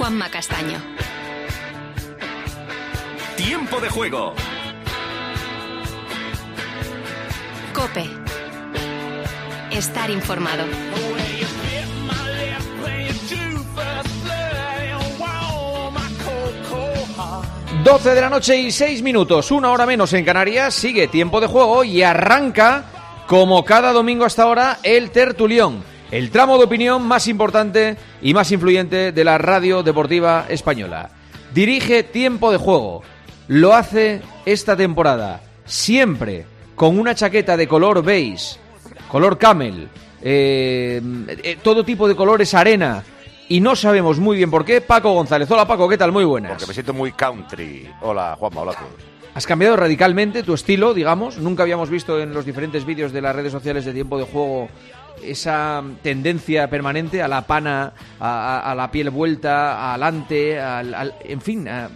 Juanma Castaño. Tiempo de juego. Cope. Estar informado. 12 de la noche y 6 minutos, una hora menos en Canarias, sigue tiempo de juego y arranca, como cada domingo hasta ahora, el tertulión, el tramo de opinión más importante y más influyente de la radio deportiva española. Dirige tiempo de juego, lo hace esta temporada, siempre con una chaqueta de color beige, color camel, eh, eh, todo tipo de colores arena, y no sabemos muy bien por qué. Paco González. Hola Paco, ¿qué tal? Muy buenas. Porque me siento muy country. Hola Juanma, hola a todos. Has cambiado radicalmente tu estilo, digamos. Nunca habíamos visto en los diferentes vídeos de las redes sociales de tiempo de juego esa tendencia permanente a la pana, a, a- a la piel vuelta, adelante, al, al- en fin, a,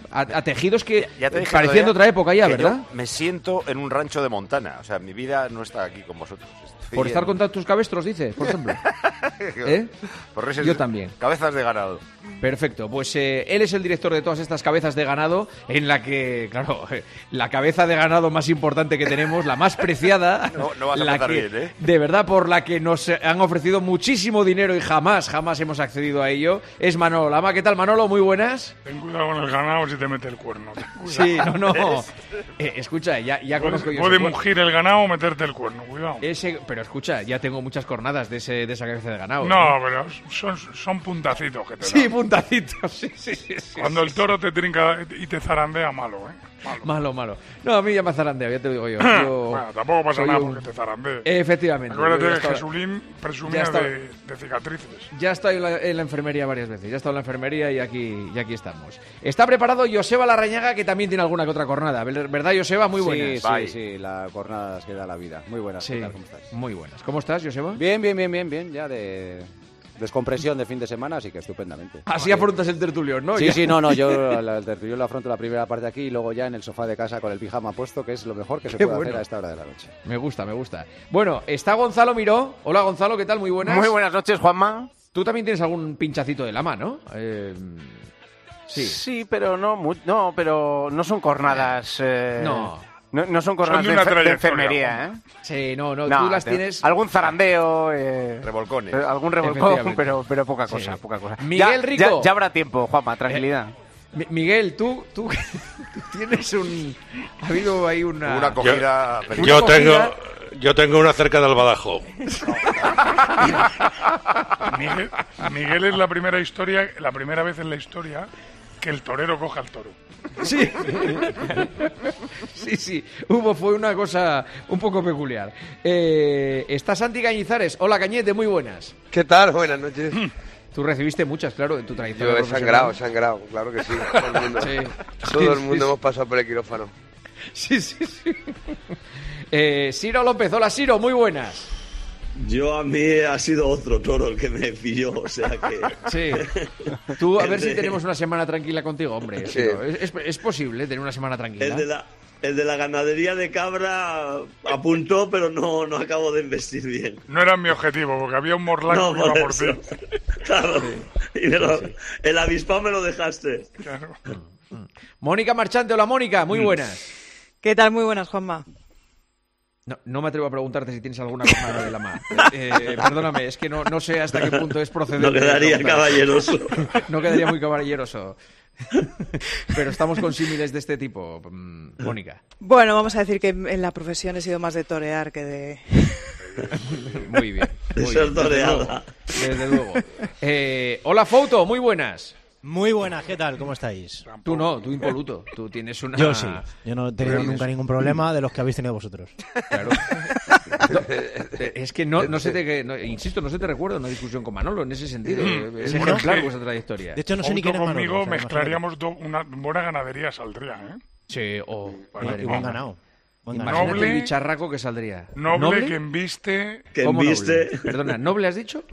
tejidos que Ya te dije parecían de otra época ya, ¿verdad? me siento en un rancho de Montana. O sea, mi vida no está aquí con vosotros. Estoy Por estar en- con tus cabestros, dices, por ejemplo. ¿Eh? Por Yo también. Cabezas de ganado. Perfecto, pues eh, él es el director de todas estas cabezas de ganado, en la que, claro, la cabeza de ganado más importante que tenemos, la más preciada, No- no vas a la que, bien, ¿eh? de verdad por la que nos han ofrecido muchísimo dinero y jamás, jamás hemos accedido a ello, es Manolo Lama. ¿Qué tal, Manolo? Muy buenas. Ten cuidado con el ganado si te mete el cuerno. Sí, no, no. Eh, escucha, ya, ya conozco yo puede mugir el ganado o meterte el cuerno, cuidado. Ese- pero escucha, ya tengo muchas cornadas de, ese, de esa cabeza de ganado. No, ¿eh? pero son, son puntacitos que te Sí, dan. Puntacitos, sí, sí, sí, sí, Cuando el toro te trinca y te zarandea, malo, ¿eh? Malo. Malo, malo. No, a mí ya me zarandeo, ya te lo digo yo. Yo bueno, tampoco pasa nada un- porque te zarandee. Efectivamente. Acuérdate que Jesulín presumía de, de cicatrices. Ya he estado en la, en la enfermería varias veces. Ya he estado en la enfermería y aquí, y aquí estamos. Está preparado Joseba Larrañaga, que también tiene alguna que otra cornada. ¿Ver- ¿Verdad, Joseba? Muy buenas. Sí, sí, sí, la jornada que da la vida. Muy buenas. Sí, ¿qué tal? ¿Cómo estás? muy buenas. ¿Cómo estás, Joseba? Bien, bien, bien, bien, bien. Ya de descompresión de fin de semana, así que estupendamente. Así afrontas el tertulión, ¿no? Sí, sí, no, no, yo la- el tertulión lo afronto la primera parte aquí y luego ya en el sofá de casa con el pijama puesto, que es lo mejor que se Qué puede bueno. hacer a esta hora de la noche. Me gusta, me gusta. Bueno, está Gonzalo Miró. Hola, Gonzalo, ¿qué tal? Muy buenas. Muy buenas noches, Juanma. Tú también tienes algún pinchacito de lama, ¿no? Eh, sí. Sí, pero no, mu- no, pero no son cornadas. eh, No. No. no son Son de, enfermería, ¿eh? Sí, no, no, No, tú las te- tienes... Algún zarandeo. eh, Revolcones. eh, algún revolcón, pero, pero poca Sí. cosa, poca cosa. Miguel Ya- Rico. Ya, ya habrá tiempo, Juanma, tranquilidad. Mi- Miguel, tú, tú, tú tienes un... Ha habido ahí una... Una acogida feliz. Yo cogida- tengo, yo tengo una cerca del Badajo. Miguel, Miguel es la primera historia, la primera vez en la historia que el torero coja al toro. Sí. sí, sí. Hubo, fue una cosa un poco peculiar. Eh, está Santi Cañizares. Hola, Cañete, muy buenas. ¿Qué tal? Buenas noches. Tú recibiste muchas, claro, en tu trayectoria. Yo he sangrado, sangrado, claro que sí. Todo el mundo, Sí. todo Sí, el sí, mundo sí. hemos pasado por el quirófano. Sí, sí, sí. Eh, Ciro López, hola Ciro, muy buenas. Yo a mí ha sido otro toro el que me pilló, o sea que... Sí. Tú, a El ver si tenemos una semana tranquila contigo, hombre. Sí. Es, es- es posible tener una semana tranquila. El de la, el de la ganadería de cabra apuntó, pero no, no acabo de investir bien. No era mi objetivo, porque había un morlaco No, por por eso. ti. Claro. Y me lo- el avispado me lo dejaste. Claro. Mónica Marchante, hola Mónica, muy buenas. ¿Qué tal? Muy buenas, Juanma. No, no me atrevo a preguntarte si tienes alguna jornada de la mar. Eh, perdóname, es que no, no sé hasta qué punto es procedente. No quedaría caballeroso. No quedaría muy caballeroso. Pero estamos con símiles de este tipo, mm, Mónica. Bueno, vamos a decir que en la profesión he sido más de torear que de... Muy bien. De muy ser bien, desde toreada. luego, Desde luego. Eh, hola Fouto, muy buenas. Muy buenas, ¿qué tal? ¿Cómo estáis? Tú no, tú impoluto. Tú tienes una... Yo sí. Yo no he tenido Tienes- nunca ningún problema de los que habéis tenido vosotros. Claro. No, es que no, no se te, que- no, insisto, no se te recuerda una discusión con Manolo en ese sentido. Es Bueno, ejemplar que- vuestra trayectoria. De hecho, no sé ni Junto quién es Manolo, conmigo o sea, mezclaríamos do- una buena ganadería saldría, ¿eh? Sí, o... Bueno, Y. Buen ganado. Imagínate Noble- el bicharraco que saldría. Noble, que embiste... Que ¿Cómo embiste. noble? Perdona, ¿noble has dicho?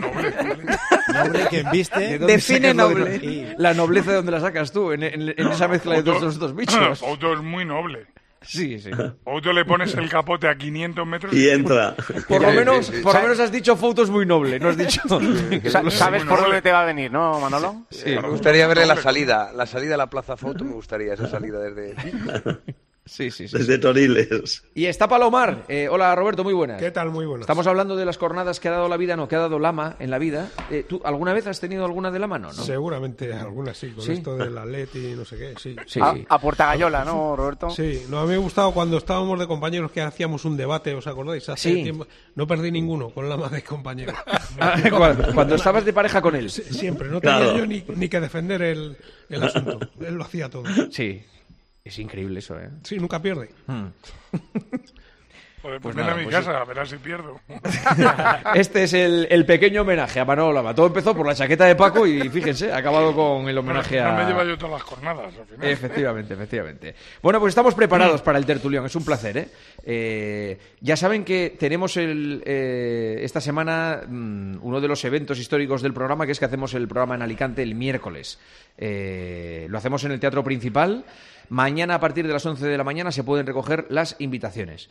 Noble, noble. Noble que ¿De embiste. dónde Define noble. no- La nobleza de dónde la sacas tú, en, en- en esa mezcla de todos los dos bichos. Otto es muy noble. Sí, sí. Otto le pones el capote a 500 metros Y entra. Por lo menos, por lo menos has dicho fotos muy noble, no has dicho... Sa- ¿Sabes por noble. dónde te va a venir, no, Manolo? Sí. Me gustaría verle la salida, la salida a la Plaza Foto, me gustaría esa salida desde... Sí, sí, sí. Desde Toriles. Y está Palomar. Eh, hola, Roberto, muy buenas. ¿Qué tal? Muy buenas. Estamos hablando de las jornadas que ha dado la vida, no, que ha dado Lama en la vida. Eh, ¿Tú alguna vez has tenido alguna de Lama, no? no? Seguramente algunas sí, con ¿Sí? esto del Atleti y no sé qué, sí. Sí. A, a Puerta Gallola, ¿no, Roberto? Sí, no, a mí me ha gustado cuando estábamos de compañeros que hacíamos un debate, ¿os acordáis? Hace Sí. tiempo. No perdí ninguno con la madre de compañero. Ah, cuando, cuando estabas de pareja con él. Sie- Siempre, no tenía Claro. yo ni, ni que defender el, el asunto. Él lo hacía todo. Sí. Es increíble eso, ¿eh? Sí, nunca pierde. Hmm. Joder, Pues pues ven nada, a mi pues casa, a verás si pierdo. Este es el, el pequeño homenaje a Manolo Lama. Todo empezó por la chaqueta de Paco y fíjense, ha acabado con el homenaje no a... me lleva yo todas las jornadas, al final. Efectivamente, efectivamente. Bueno, pues estamos preparados para el tertulión, es un placer, ¿eh? Eh, ya saben que tenemos el, eh, esta semana mm, uno de los eventos históricos del programa, que es que hacemos el programa en Alicante el miércoles. Eh, lo hacemos en el Teatro Principal. Mañana, a partir de las 11 de la mañana, se pueden recoger las invitaciones.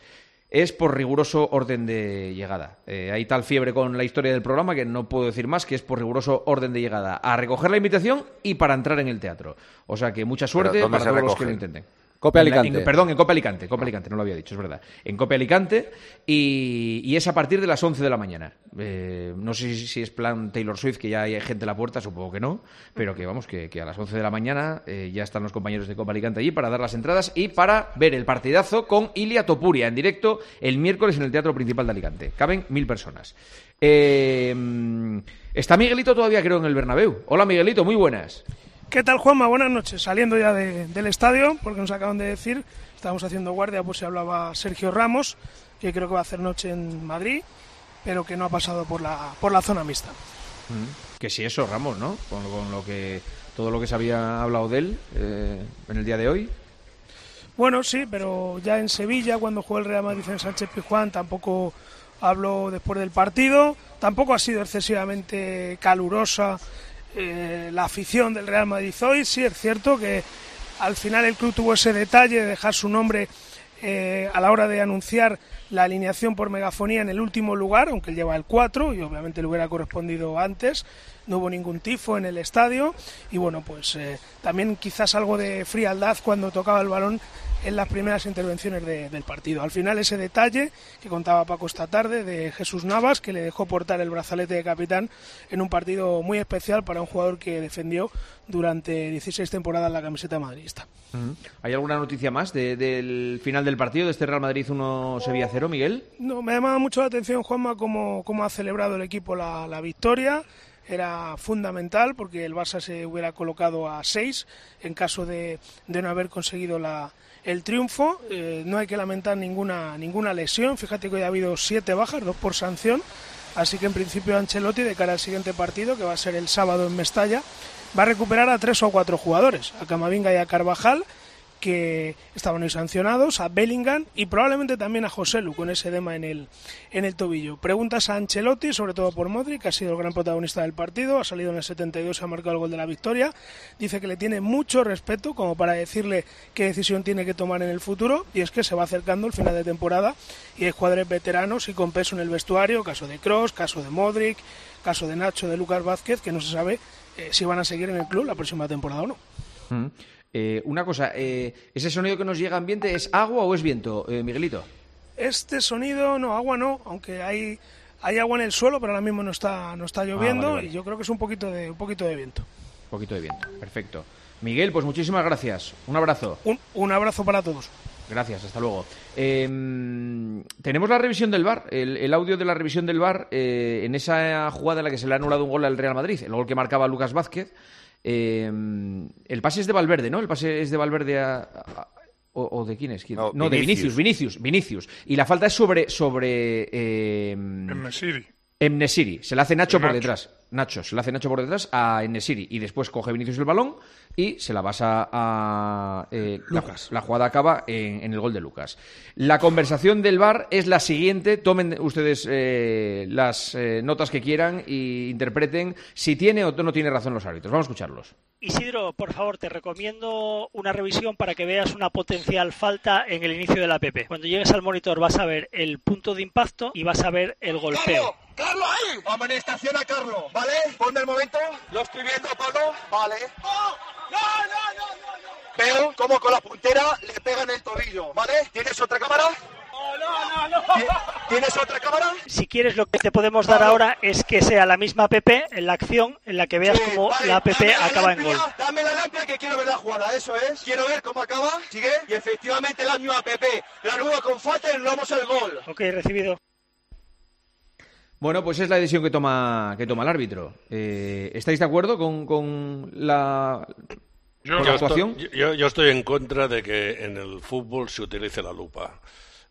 Es por riguroso orden de llegada. Eh, hay tal fiebre con la historia del programa que no puedo decir más que es por riguroso orden de llegada. A recoger la invitación y para entrar en el teatro. O sea que mucha suerte ¿dónde para todos los que lo intenten. Cope En la- Alicante. en- perdón, en Cope Alicante. Cope Alicante, no lo había dicho, es verdad. En Cope Alicante y, y es a partir de las 11 de la mañana. Eh, no sé si, si es plan Taylor Swift, que ya hay gente a la puerta, supongo que no, pero que vamos, que, que a las 11 de la mañana eh, ya están los compañeros de Copa Alicante allí para dar las entradas y para ver el partidazo con Ilia Topuria en directo el miércoles en el Teatro Principal de Alicante. Caben mil personas. Eh, está Miguelito todavía, creo, en el Bernabéu. Hola, Miguelito, muy buenas. ¿Qué tal, Juanma? Buenas noches. Saliendo ya de- del estadio, porque nos acaban de decir, estábamos haciendo guardia, pues se hablaba Sergio Ramos, que creo que va a hacer noche en Madrid, pero que no ha pasado por la, por la zona mixta. Que sí, eso, Ramos, ¿no? Con, con lo que todo lo que se había hablado de él eh, en el día de hoy. Bueno, sí, pero ya en Sevilla, cuando jugó el Real Madrid en Sánchez Pizjuán, tampoco habló después del partido. Tampoco ha sido excesivamente calurosa eh, la afición del Real Madrid hoy. Sí, es cierto que al final el club tuvo ese detalle de dejar su nombre eh, a la hora de anunciar la alineación por megafonía en el último lugar, aunque lleva el 4 y obviamente le hubiera correspondido antes. No hubo ningún tifo en el estadio y bueno, pues eh, también quizás algo de frialdad cuando tocaba el balón en las primeras intervenciones de- del partido. Al final ese detalle que contaba Paco esta tarde de Jesús Navas, que le dejó portar el brazalete de capitán en un partido muy especial para un jugador que defendió durante 16 temporadas la camiseta madridista. ¿Hay alguna noticia más de- del final del partido de este Real Madrid 1 Sevilla 0, Miguel? No, me llamaba mucho la atención, Juanma, cómo, cómo ha celebrado el equipo la, la victoria. Era fundamental porque el Barça se hubiera colocado a seis en caso de, no haber conseguido el triunfo. Eh, no hay que lamentar ninguna, ninguna lesión. Fíjate que hoy ha habido siete bajas, dos por sanción. Así que en principio Ancelotti, de cara al siguiente partido, que va a ser el sábado en Mestalla, va a recuperar a tres o cuatro jugadores, a Camavinga y a Carvajal, que estaban hoy sancionados, a Bellingham y probablemente también a José Lu con ese edema en el, en el tobillo. Preguntas a Ancelotti, sobre todo por Modric, que ha sido el gran protagonista del partido, ha salido en el 72 y ha marcado el gol de la victoria. Dice que le tiene mucho respeto como para decirle qué decisión tiene que tomar en el futuro y es que se va acercando el final de temporada y hay jugadores veteranos y con peso en el vestuario, caso de Cross, caso de Modric, caso de Nacho, de Lucas Vázquez, que no se sabe eh, si van a seguir en el club la próxima temporada o no. Mm. Eh, una cosa, eh, ¿ese sonido que nos llega ambiente es agua o es viento, eh, Miguelito? Este sonido, no, agua no, aunque hay, hay agua en el suelo, pero ahora mismo no está, no está lloviendo Ah, vale, vale. y yo creo que es un poquito de, un poquito de viento. Un poquito de viento, perfecto. Miguel, pues muchísimas gracias. Un abrazo. Un, un abrazo para todos. Gracias, hasta luego. Eh, tenemos la revisión del VAR, el, el audio de la revisión del VAR eh, en esa jugada en la que se le ha anulado un gol al Real Madrid, el gol que marcaba Lucas Vázquez. Eh, el pase es de Valverde, ¿no? El pase es de Valverde a... a- o, o de quién es? ¿Quién? No, No, de Vinicius, Vinicius. Vinicius, Vinicius. Y la falta es sobre... sobre eh, En Mesiri. Emnesiri. Se le hace Nacho por Nacho. detrás. Nacho, se le hace Nacho por detrás a Enesiri y después coge Vinicius el balón y se la pasa a eh, la- Lucas. La, jugada acaba en, en el gol de Lucas. La conversación del VAR es la siguiente. Tomen ustedes eh, las eh, notas que quieran y interpreten si tiene o no tiene razón los árbitros. Vamos a escucharlos. Isidro, por favor, te recomiendo una revisión para que veas una potencial falta en el inicio de la PP. Cuando llegues al monitor vas a ver el punto de impacto y vas a ver el golpeo. ¡Carlos ahí! Amonestación a Carlos, ¿vale? Ponme el momento. Lo estoy viendo, Pablo. Vale. Veo cómo con la puntera le pegan el tobillo, ¿vale? ¿Tienes otra cámara? ¿Tienes otra cámara? Si quieres, lo que te podemos dar ahora es que sea la misma APP en la acción en la que veas cómo la APP acaba en gol. Dame la lámpara que quiero ver la jugada, eso es. Quiero ver cómo acaba, sigue. Y efectivamente el año APP. La nueva con falta y vamos al gol. Ok, recibido. Bueno, pues es la decisión que toma, que toma el árbitro. Eh, ¿Estáis de acuerdo con, con la, con la Yo actuación? estoy, yo- yo estoy en contra de que en el fútbol se utilice la lupa.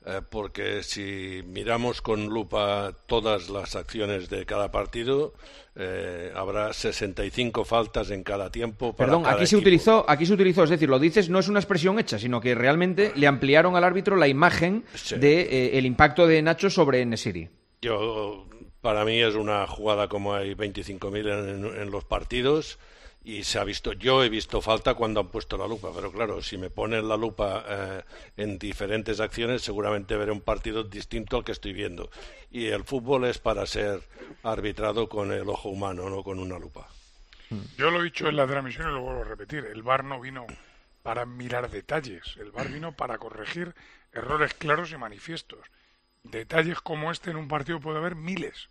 Eh, porque si miramos con lupa todas las acciones de cada partido, eh, habrá 65 faltas en cada tiempo. Para Perdón, cada aquí se equipo. utilizó, aquí se utilizó, es decir, lo dices, no es una expresión hecha, sino que realmente le ampliaron al árbitro la imagen de eh, el impacto de Nacho sobre Nesiri. Yo, para mí es una jugada como hay 25.000 en, en los partidos y se ha visto, yo he visto falta cuando han puesto la lupa, pero claro, si me ponen la lupa eh, en diferentes acciones, seguramente veré un partido distinto al que estoy viendo. Y el fútbol es para ser arbitrado con el ojo humano, no con una lupa. Yo lo he dicho en la transmisión y lo vuelvo a repetir. El VAR no vino para mirar detalles. El VAR vino para corregir errores claros y manifiestos. Detalles como este en un partido puede haber miles.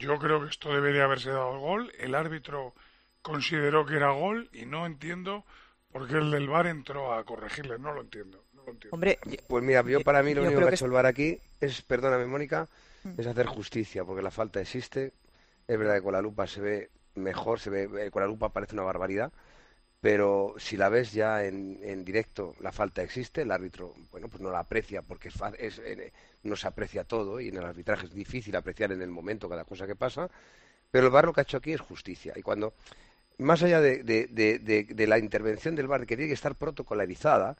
Yo creo que esto debe de haberse dado el gol. El árbitro consideró que era gol y no entiendo por qué el del VAR entró a corregirle. No lo entiendo. No lo entiendo. Hombre, Pues mira, yo para mí lo único creo que ha que hecho el VAR aquí es, perdóname Mónica, es hacer justicia, porque la falta existe. Es verdad que con la lupa se ve mejor, se ve, eh, con la lupa parece una barbaridad, pero si la ves ya en, directo, la falta existe, el árbitro, bueno, pues no la aprecia porque es, eh, no se aprecia todo y en el arbitraje es difícil apreciar en el momento cada cosa que pasa, pero el VAR lo que ha hecho aquí es justicia. Y cuando, más allá de, de- de- de- la intervención del VAR que tiene que estar protocolarizada,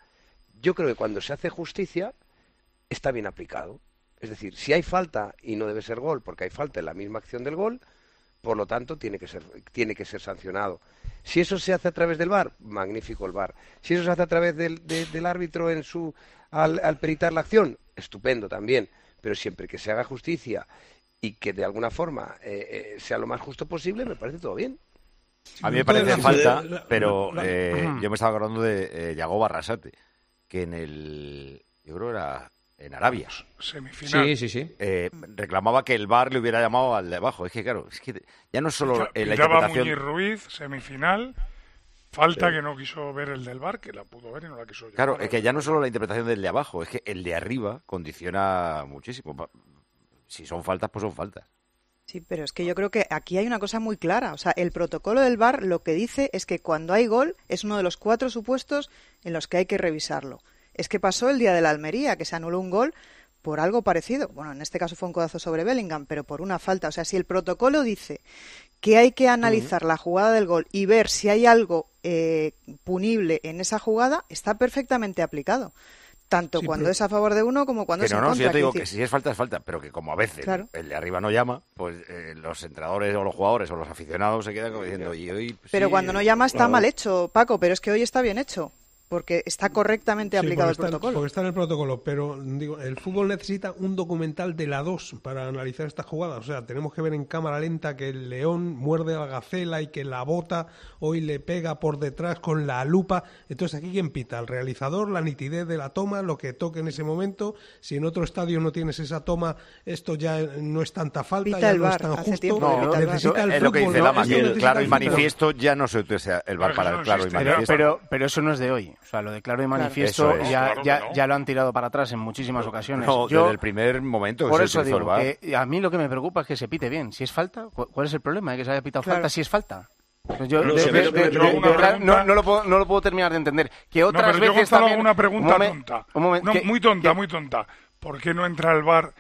yo creo que cuando se hace justicia está bien aplicado. Es decir, si hay falta y no debe ser gol porque hay falta en la misma acción del gol, por lo tanto tiene que ser, tiene que ser sancionado. Si eso se hace a través del VAR, magnífico el VAR. Si eso se hace a través del, de- del árbitro en su, al, al peritar la acción, estupendo también. Pero siempre que se haga justicia y que de alguna forma eh, eh, sea lo más justo posible, me parece todo bien. A mí me parece falta, pero eh, yo me estaba acordando de eh, Yago Barrasate, que en el, yo creo que era en Arabia. Semifinal. Sí, sí, sí. eh, reclamaba que el VAR le hubiera llamado al de abajo. Es que claro, es que ya no solo eh, la interpretación... Muñiz Ruiz, semifinal. Falta que no quiso ver el del VAR, que la pudo ver y no la quiso Claro, es que ya no solo la interpretación del de abajo, es que el de arriba condiciona muchísimo. Pa- Si son faltas, pues son faltas. Sí, pero es que yo creo que aquí hay una cosa muy clara. O sea, el protocolo del VAR lo que dice es que cuando hay gol es uno de los cuatro supuestos en los que hay que revisarlo. Es que pasó el día de la Almería, que se anuló un gol por algo parecido. Bueno, en este caso fue un codazo sobre Bellingham, pero por una falta. O sea, si el protocolo dice que hay que analizar la jugada del gol y ver si hay algo eh, punible en esa jugada, está perfectamente aplicado. Tanto Sí, cuando pero- es a favor de uno como cuando que es no, en no, contra. si yo te digo que si es falta, es falta, pero que como a veces Claro. el de arriba no llama, pues eh, los entrenadores o los jugadores o los aficionados se quedan como diciendo, y hoy... Pero sí, cuando no llama está claro". mal hecho, Paco, pero es que hoy está bien hecho, porque está correctamente Sí, aplicado el está, protocolo. porque está en el protocolo, pero digo, el fútbol necesita un documental de la 2 para analizar esta jugada. O sea, tenemos que ver en cámara lenta que el león muerde a la gacela y que la bota hoy le pega por detrás con la lupa. Entonces, aquí quién pita, el realizador, la nitidez de la toma, lo que toque en ese momento. Si en otro estadio no tienes esa toma, esto ya no es tanta falta, Pita ya el no es tan justo. No, necesita el es lo que fútbol, dice ¿no? Lama, que el claro y fútbol. manifiesto ya no se utiliza el VAR para el claro y manifiesto. pero, pero eso no es de hoy. O sea, lo de claro y manifiesto Eso es. ya, Claro ya, no. ya lo han tirado para atrás en muchísimas ocasiones. No, Yo- desde el primer momento que por se eso digo el que a mí lo que me preocupa es que se pite bien. Si es falta, ¿cu- ¿cuál es el problema de que se haya pitado Claro. falta si es falta? Pues yo, No de- de- de- yo pregunta- no, no lo puedo, no lo puedo terminar de entender. Que otras no, pero yo, veces Gonzalo, también... una pregunta un momen- tonta. un momento, No, que- muy tonta, muy tonta. ¿Por qué no entra el bar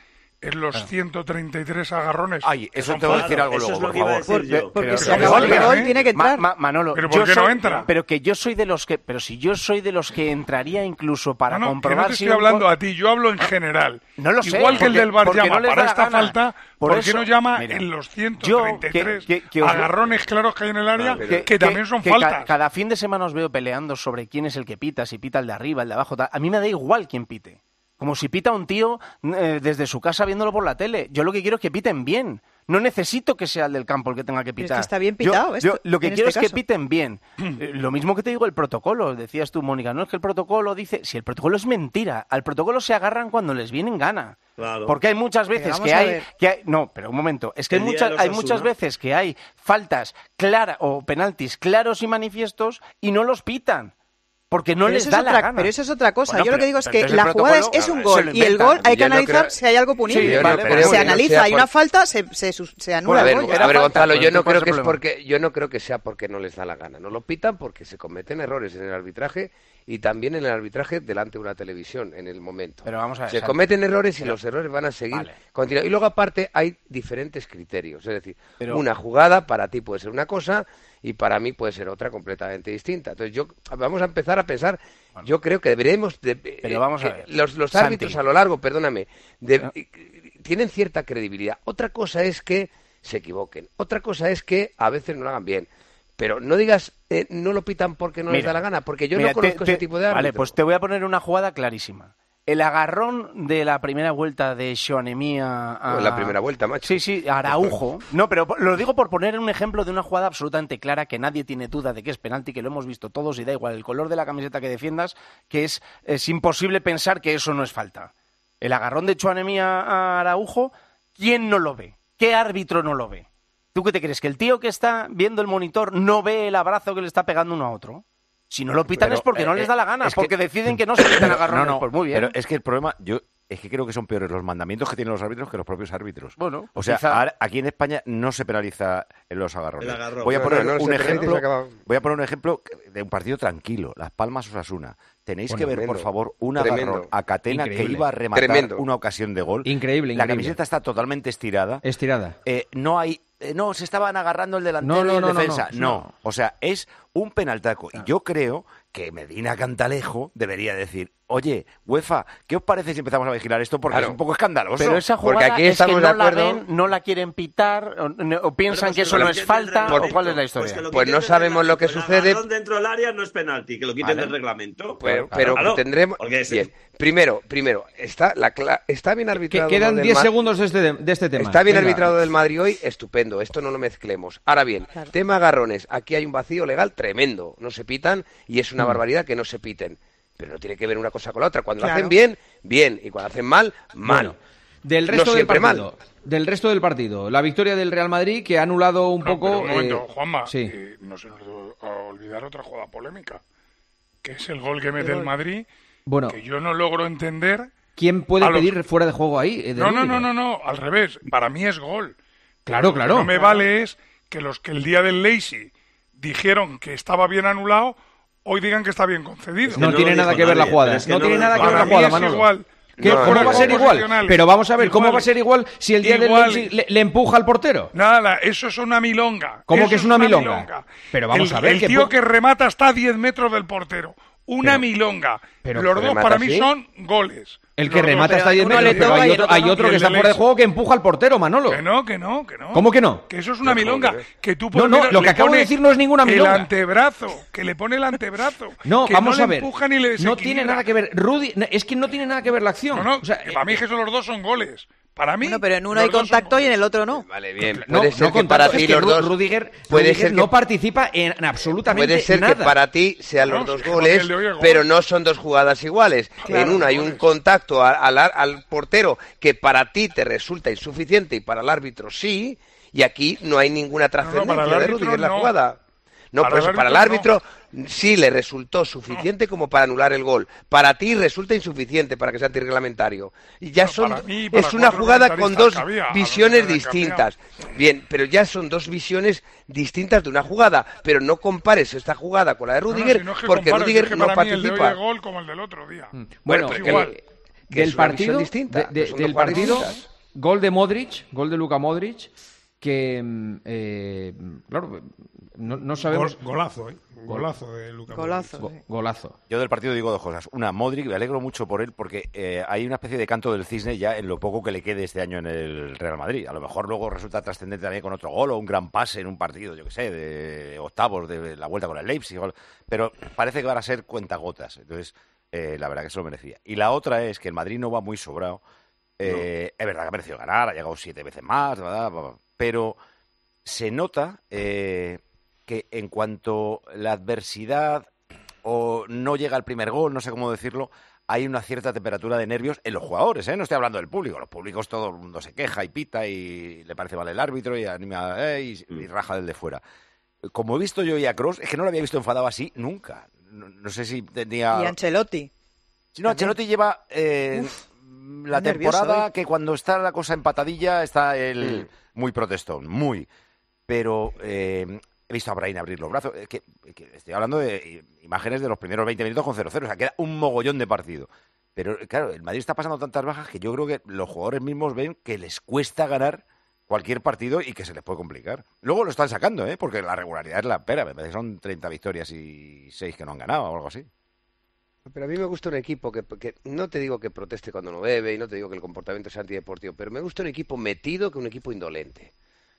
en los 133 agarrones? Ay, que eso te voy a decir algo luego, por favor. Porque, que acabó el gol, ¿eh? tiene que entrar. Ma- Manolo, ¿Pero yo por qué no entra? Pero que yo soy de los que, pero si yo soy de los que entraría incluso para No, no, que comprobar no te si estoy hablando a ti, yo hablo en general. No lo sé, Igual que el del bar llama para esta gana. falta, Por ¿por, eso, qué no llama mira, en los yo, que- 133 que- que os agarrones claros que hay en el área que, que- también son que faltas? Cada, fin de semana os veo peleando sobre quién es el que pita, si pita el de arriba, el de abajo. tal. A mí me da igual quién pite. Como si pita un tío eh, desde su casa viéndolo por la tele. Yo lo que quiero es que piten bien. No necesito que sea el del campo el que tenga que Pero es pitar. que está bien pitado yo esto, lo que quiero este es que piten bien. Eh, lo mismo que te digo el protocolo. Decías tú, Mónica, no es que el protocolo dice... Si el protocolo es mentira. Al protocolo se agarran cuando les viene en gana. Claro. Porque hay muchas veces que hay, que hay- No, pero un momento. Es que hay, muchas, hay muchas veces que hay faltas claras o penaltis claros y manifiestos y no los pitan. Porque no pero, les eso da es la otra, gana. pero eso es otra cosa. Bueno, Yo lo que digo es que la jugada es, es un gol y el gol hay que analizar creo- si hay algo punible. Sí, no se no analiza, hay por- una falta, se, se, se anula a ver, el gol. era a ver, falta, Gonzalo, yo no no creo pasa que es problema. porque yo no creo que sea porque no les da la gana. No lo pitan porque se cometen errores en el arbitraje y también en el arbitraje delante de una televisión en el momento. Pero vamos a ver, se cometen errores y Pero- los errores van a seguir Vale. continuando. Y luego aparte hay diferentes criterios, es decir, Pero- una jugada para ti puede ser una cosa y para mí puede ser otra completamente distinta. Entonces yo vamos a empezar a pensar. Yo creo que deberemos de, Pero vamos a que ver. los, los Santi. árbitros a lo largo, perdóname, de- tienen cierta credibilidad. Otra cosa es que se equivoquen. Otra cosa es que a veces no lo hagan bien. Pero no digas, eh, no lo pitan porque no les da la gana, porque yo Mira, no conozco te- te- ese tipo de árbitro. Vale, pues te voy a poner una jugada clarísima. El agarrón de la primera vuelta de Xoanemía a... La primera vuelta, macho. Sí, sí, a Araujo. No, pero lo digo por poner un ejemplo de una jugada absolutamente clara que nadie tiene duda de que es penalti, que lo hemos visto todos y da igual el color de la camiseta que defiendas, que es, es imposible pensar que eso no es falta. El agarrón de Xoanemía a Araujo, ¿quién no lo ve? ¿Qué árbitro no lo ve? ¿Tú qué te crees? ¿Que el tío que está viendo el monitor no ve el abrazo que le está pegando uno a otro? Si no lo pitan Pero, es porque no eh, les da la gana, es que- porque deciden que no se pitan agarrones. No, no, pues muy bien. Pero es que el problema, yo es que creo que son peores los mandamientos que tienen los árbitros que los propios árbitros. Bueno, o sea, quizá- ahora, aquí en España no se penaliza en los agarrones. Agarrón. Voy a poner no, no, un ejemplo. acaba. Voy a poner un ejemplo de un partido tranquilo, Las Palmas Osasuna. Tenéis que ver, por tremendo, favor, un tremendo. agarrón a Catena que iba a rematar Tremendo. una ocasión de gol. Increíble, La increíble. camiseta está totalmente estirada. Estirada. Eh, no hay eh, no se estaban agarrando el delantero No, no, y el no, defensa no. no, o sea es un penaltaco y yo creo que Medina Cantalejo debería decir oye UEFA qué os parece si empezamos a vigilar esto porque Claro. es un poco escandaloso Pero esa Porque jugada aquí es que estamos no de la ven, no la quieren pitar, o, o piensan Bueno, que pues eso no es falta, o cuál es la Pues historia. Pues no sabemos lo que sucede. El dentro del área no es penalti, que lo quiten Vale. del reglamento. Pero, pero Claro, tendremos. porque es- Bien, primero, primero, está, la, cla- está bien Que arbitrado. quedan lo del 10 Ma- segundos de este, de este tema. Está bien Venga. arbitrado del Madrid hoy, estupendo, esto no lo mezclemos. Ahora bien, tema agarrones, aquí hay un vacío legal tremendo, no se pitan y es Mm. una barbaridad que no se piten. Pero no tiene que ver una cosa con la otra. Cuando lo hacen bien, bien, y cuando hacen mal, mal. Bueno, del No resto del partido. Del resto del partido. La victoria del Real Madrid que ha anulado un No, poco. pero un momento, eh, Juanma, sí. eh, no se nos debe olvidar otra jugada polémica, que es el gol que mete el Madrid, Bueno, que yo no logro entender. ¿quién puede los- pedir fuera de juego ahí? eh, de No, no, no, no, no, al revés, para mí es gol. Claro, Lo que claro. no me vale es que los que el día del Lazy dijeron que estaba bien anulado, hoy digan que está bien concedido. No no tiene nada que ver la jugada. pero es que no no tiene lo nada que ver la jugada, es Manolo. igual. ¿Qué- No, ¿Cómo va a ser igual? Pero vamos a ver, ¿cómo va a ser igual si el día del le, le empuja al portero? Nada, eso es una milonga. ¿Cómo Eso que es una milonga? Pero vamos el, a ver, El que tío que remata está a 10 metros del portero. Una Pero- milonga. pero- Los dos ¿Remata para mí son goles. El que remata 10 uno metros, pero hay otro, el otro hay no. otro que está fuera de juego que empuja al portero, Manolo. Que no, que no, que no. ¿Cómo que no? Que eso es una milonga. Que tú No, puedes no, mirar- lo que acabo de decir no es ninguna milonga. El antebrazo, que le pone el antebrazo. No, que vamos no a le ver. empuja ni le No tiene nada que ver. Rudy, no, es que no tiene nada que ver la acción. No, no, O sea, que para mí que esos los dos son goles. Para mí. Bueno, pero en uno hay son contacto y en el otro no. Vale, bien. no, Puede ser no que contacto, para ti los dos. Rudiger, puede Rudiger ser que- no participa en absolutamente Puede ser nada. que para ti sean No, los dos goles, pero no son dos jugadas iguales. Claro. en una hay un contacto al, al, al portero que para ti te resulta insuficiente y para el árbitro sí, y aquí no hay ninguna trascendencia de Rudiger en la no. jugada. No, Para pues el para el árbitro sí le resultó suficiente como para anular el gol. Para ti resulta insuficiente para que sea antirreglamentario. Y ya son para mí, para es una jugada con dos cabía, visiones distintas. Bien, pero ya son dos visiones distintas de una jugada, pero no compares esta jugada con la de No, no, Rudiger si no es que porque comparo, si Rudiger es que no mí el de hoy participa. de gol como el del otro día. Bueno, es el- igual. Que del es una visión partido, distinta, de- de- del partido, distintas. gol de Modric, gol de Luka Modric, que mm, eh, claro, no, no sabemos. Gol- golazo, ¿eh? Golazo de Luka Golazo, Go- golazo. Yo del partido digo dos cosas. Una, Modric, me alegro mucho por él porque eh, hay una especie de canto del cisne ya en lo poco que le quede este año en el Real Madrid. A lo mejor luego resulta trascendente también con otro gol o un gran pase en un partido, yo que sé, de octavos de la vuelta con el Leipzig. Pero parece que van a ser cuentagotas. Entonces, eh, la verdad que se lo merecía. Y la otra es que el Madrid no va muy sobrado. Eh, Es verdad que ha merecido ganar, ha llegado siete veces más, ¿verdad? pero se nota eh, que en cuanto la adversidad o no llega el primer gol, no sé cómo decirlo, hay una cierta temperatura de nervios en los jugadores, ¿eh? No estoy hablando del público. Los públicos todo el mundo se queja y pita y le parece mal el árbitro y anima eh, y, y raja del de fuera. Como he visto yo y a Cross, es que no lo había visto enfadado así nunca. No, no sé si tenía... Y Ancelotti. Sí, no, Ancelotti lleva eh, la temporada hoy. que cuando está la cosa empatadilla está él Mm. muy protestón, muy. Pero eh, he visto a Brain abrir los brazos. Es que, que estoy hablando de imágenes de los primeros 20 minutos con 0-0. O sea, queda un mogollón de partido. Pero claro, el Madrid está pasando tantas bajas que yo creo que los jugadores mismos ven que les cuesta ganar cualquier partido y que se les puede complicar. Luego lo están sacando, ¿eh? porque la regularidad es la pera. Me parece que son 30 victorias y 6 que no han ganado o algo así. Pero a mí me gusta un equipo que, que no te digo que proteste cuando no bebe y no te digo que el comportamiento sea antideportivo, pero me gusta un equipo metido que un equipo indolente.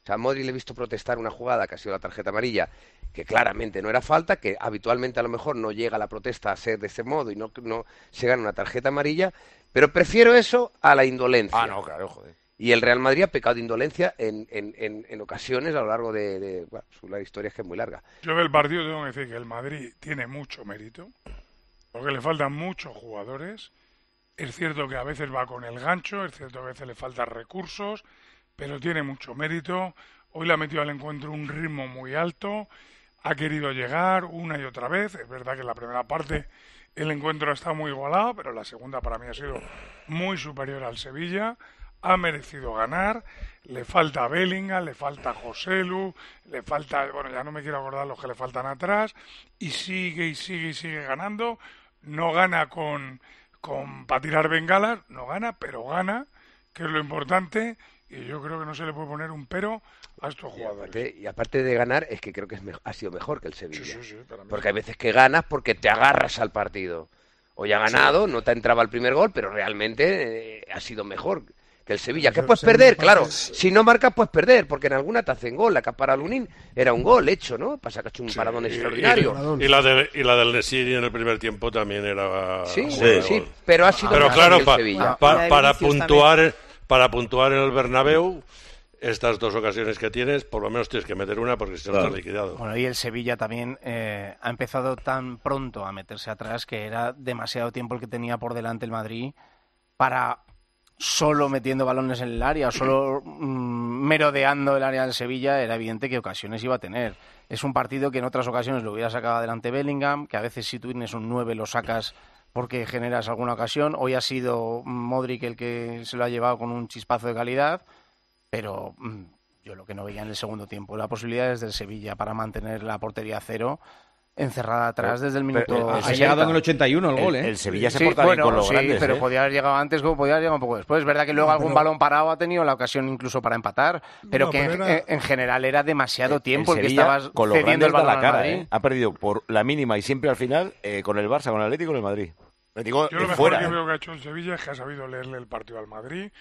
O sea, a Modri le he visto protestar una jugada que ha sido la tarjeta amarilla, que claramente no era falta, que habitualmente a lo mejor no llega la protesta a ser de ese modo y no, no se gana una tarjeta amarilla, pero prefiero eso a la indolencia. Ah, no, claro, joder. Y el Real Madrid ha pecado de indolencia en, en, en, ocasiones a lo largo de... de bueno, la historia que es muy larga. Yo del partido tengo que decir que el Madrid tiene mucho mérito, porque le faltan muchos jugadores. Es cierto que a veces va con el gancho, es cierto que a veces le faltan recursos, pero tiene mucho mérito. Hoy le ha metido al encuentro un ritmo muy alto, ha querido llegar una y otra vez. Es verdad que en la primera parte el encuentro está muy igualado, pero la segunda para mí ha sido muy superior al Sevilla. Ha merecido ganar. Le falta Bellingham, le falta Joselu, le falta, bueno, ya no me quiero acordar los que le faltan atrás. Y sigue y sigue y sigue ganando. No gana con, con para tirar bengalas, no gana, pero gana, que es lo importante. Y yo creo que no se le puede poner un pero a estos Y jugadores. aparte, y aparte de ganar, es que creo que es ha sido mejor que el Sevilla. Sí, sí, sí, para mí Porque hay veces que ganas porque te agarras al partido. Hoy ha ganado, no te ha entrado el primer gol, pero realmente eh, ha sido mejor que el Sevilla. Pero ¿Qué se- puedes perder? Claro, si no marcas, puedes perder, porque en alguna te hacen gol. La Capara Lunin era un gol hecho, ¿no? Pasa que ha hecho un paradón extraordinario. Y, la de, y la del Nesiri en el primer tiempo también era. Sí, sí, sí, pero ha sido Pero claro, que el pa- Sevilla. pa- para, puntuar, para puntuar en el Bernabéu, estas dos ocasiones que tienes, por lo menos tienes que meter una porque si no Claro. estás liquidado. Bueno, y el Sevilla también eh, ha empezado tan pronto a meterse atrás que era demasiado tiempo el que tenía por delante el Madrid para solo metiendo balones en el área, solo mm, merodeando el área del Sevilla, era evidente que ocasiones iba a tener. Es un partido que en otras ocasiones lo hubiera sacado adelante Bellingham, que a veces si tú tienes un 9 lo sacas porque generas alguna ocasión. Hoy ha sido Modric el que se lo ha llevado con un chispazo de calidad, pero mm, yo lo que no veía en el segundo tiempo, la posibilidad es del Sevilla para mantener la portería a cero encerrada atrás Pero- desde el pero, minuto. eh, Ha llegado en el 81 el gol, El, ¿eh? el Sevilla se Sí, porta bien bueno, con los sí, grandes. pero ¿eh? podía haber llegado antes como podía haber llegado un poco después. Es verdad que luego No, algún pero- balón parado ha tenido la ocasión incluso para empatar, pero No, que pero en, era- en- en general era demasiado tiempo el, que estabas con los cediendo el da balón la al cara, Madrid. ¿eh? Ha perdido por la mínima y siempre al final eh, con el Barça, con el Atlético y con el Madrid. Me digo, Yo de lo mejor fuera. que ¿eh? veo que ha hecho el Sevilla es que ha sabido leerle el partido al Madrid.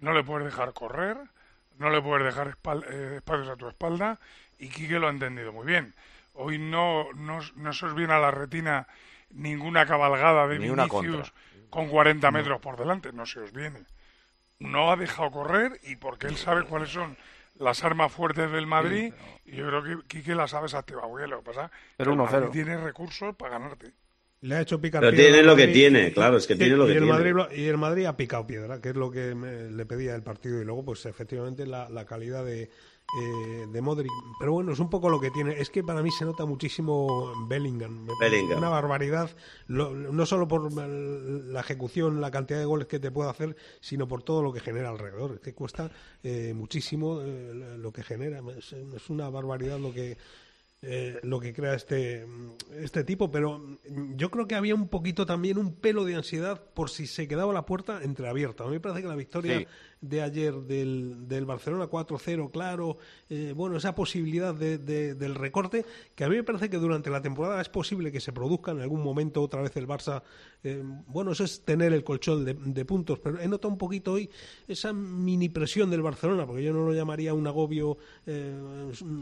No le puedes dejar correr, no le puedes dejar espal- eh, espacios a tu espalda y Quique lo ha entendido muy bien. Hoy no, no, no se os viene a la retina ninguna cabalgada de Ni Vinicius con 40 metros por delante, no se os viene. No ha dejado correr y porque él sabe cuáles son las armas fuertes del Madrid y yo creo que Quique las sabe activar bien. Lo que pasa Pero que el 1-0. Madrid tiene recursos para ganarte. Le ha hecho picar Pero piedra tiene lo que tiene, claro, es que Y- tiene lo y que el tiene. Madrid y el Madrid ha picado piedra, que es lo que me- le pedía el partido. Y luego, pues efectivamente, la, la calidad de eh, de Modric. Pero bueno, es un poco lo que tiene. Es que para mí se nota muchísimo Bellingham. Bellingham. Una barbaridad, lo- no solo por la ejecución, la cantidad de goles que te puede hacer, sino por todo lo que genera alrededor. Es que cuesta eh, muchísimo eh, lo que genera. Es, es una barbaridad lo que eh, lo que crea este, este tipo, pero yo creo que había un poquito también un pelo de ansiedad por si se quedaba la puerta entreabierta. A mí me parece que la victoria Sí. de ayer del, del Barcelona 4-0, claro, eh, bueno, esa posibilidad de- de- del recorte, que a mí me parece que durante la temporada es posible que se produzca en algún momento otra vez el Barça. Eh, bueno, eso es tener el colchón de, de puntos, pero he notado un poquito hoy esa mini presión del Barcelona, porque yo no lo llamaría un agobio eh,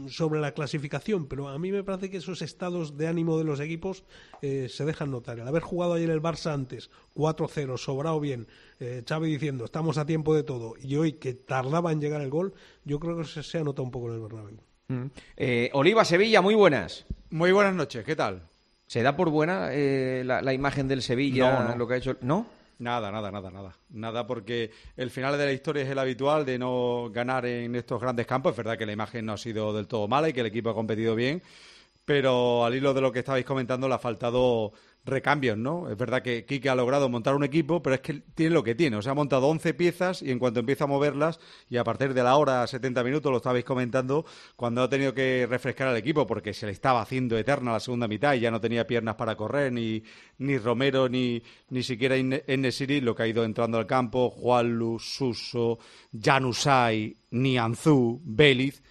sobre la clasificación, pero a mí me parece que esos estados de ánimo de los equipos eh, se dejan notar. El haber jugado ayer el Barça antes, 4-0, sobrado bien, eh, Xavi diciendo estamos a tiempo de todo, y hoy que tardaba en llegar el gol, yo creo que se, se ha notado un poco en el Bernabéu. Mm. Eh, Oliva Sevilla, muy buenas. Muy buenas noches, ¿qué tal? ¿Se da por buena eh, la, la imagen del Sevilla, No, no. lo que ha hecho? ¿No? Nada, nada, nada, nada. Nada porque el final de la historia es el habitual de no ganar en estos grandes campos. Es verdad que la imagen no ha sido del todo mala y que el equipo ha competido bien, pero al hilo de lo que estabais comentando le ha faltado recambios, ¿no? Es verdad que Quique ha logrado montar un equipo, pero es que tiene lo que tiene. O sea, ha montado 11 piezas y en cuanto empieza a moverlas, y a partir de la hora 70 minutos, lo estabais comentando, cuando ha tenido que refrescar al equipo porque se le estaba haciendo eterna la segunda mitad y ya no tenía piernas para correr, ni, ni Romero, ni, ni siquiera Enesiri, lo que ha ido entrando al campo, Juanlu, Suso, Janusai, Nianzú, Béliz,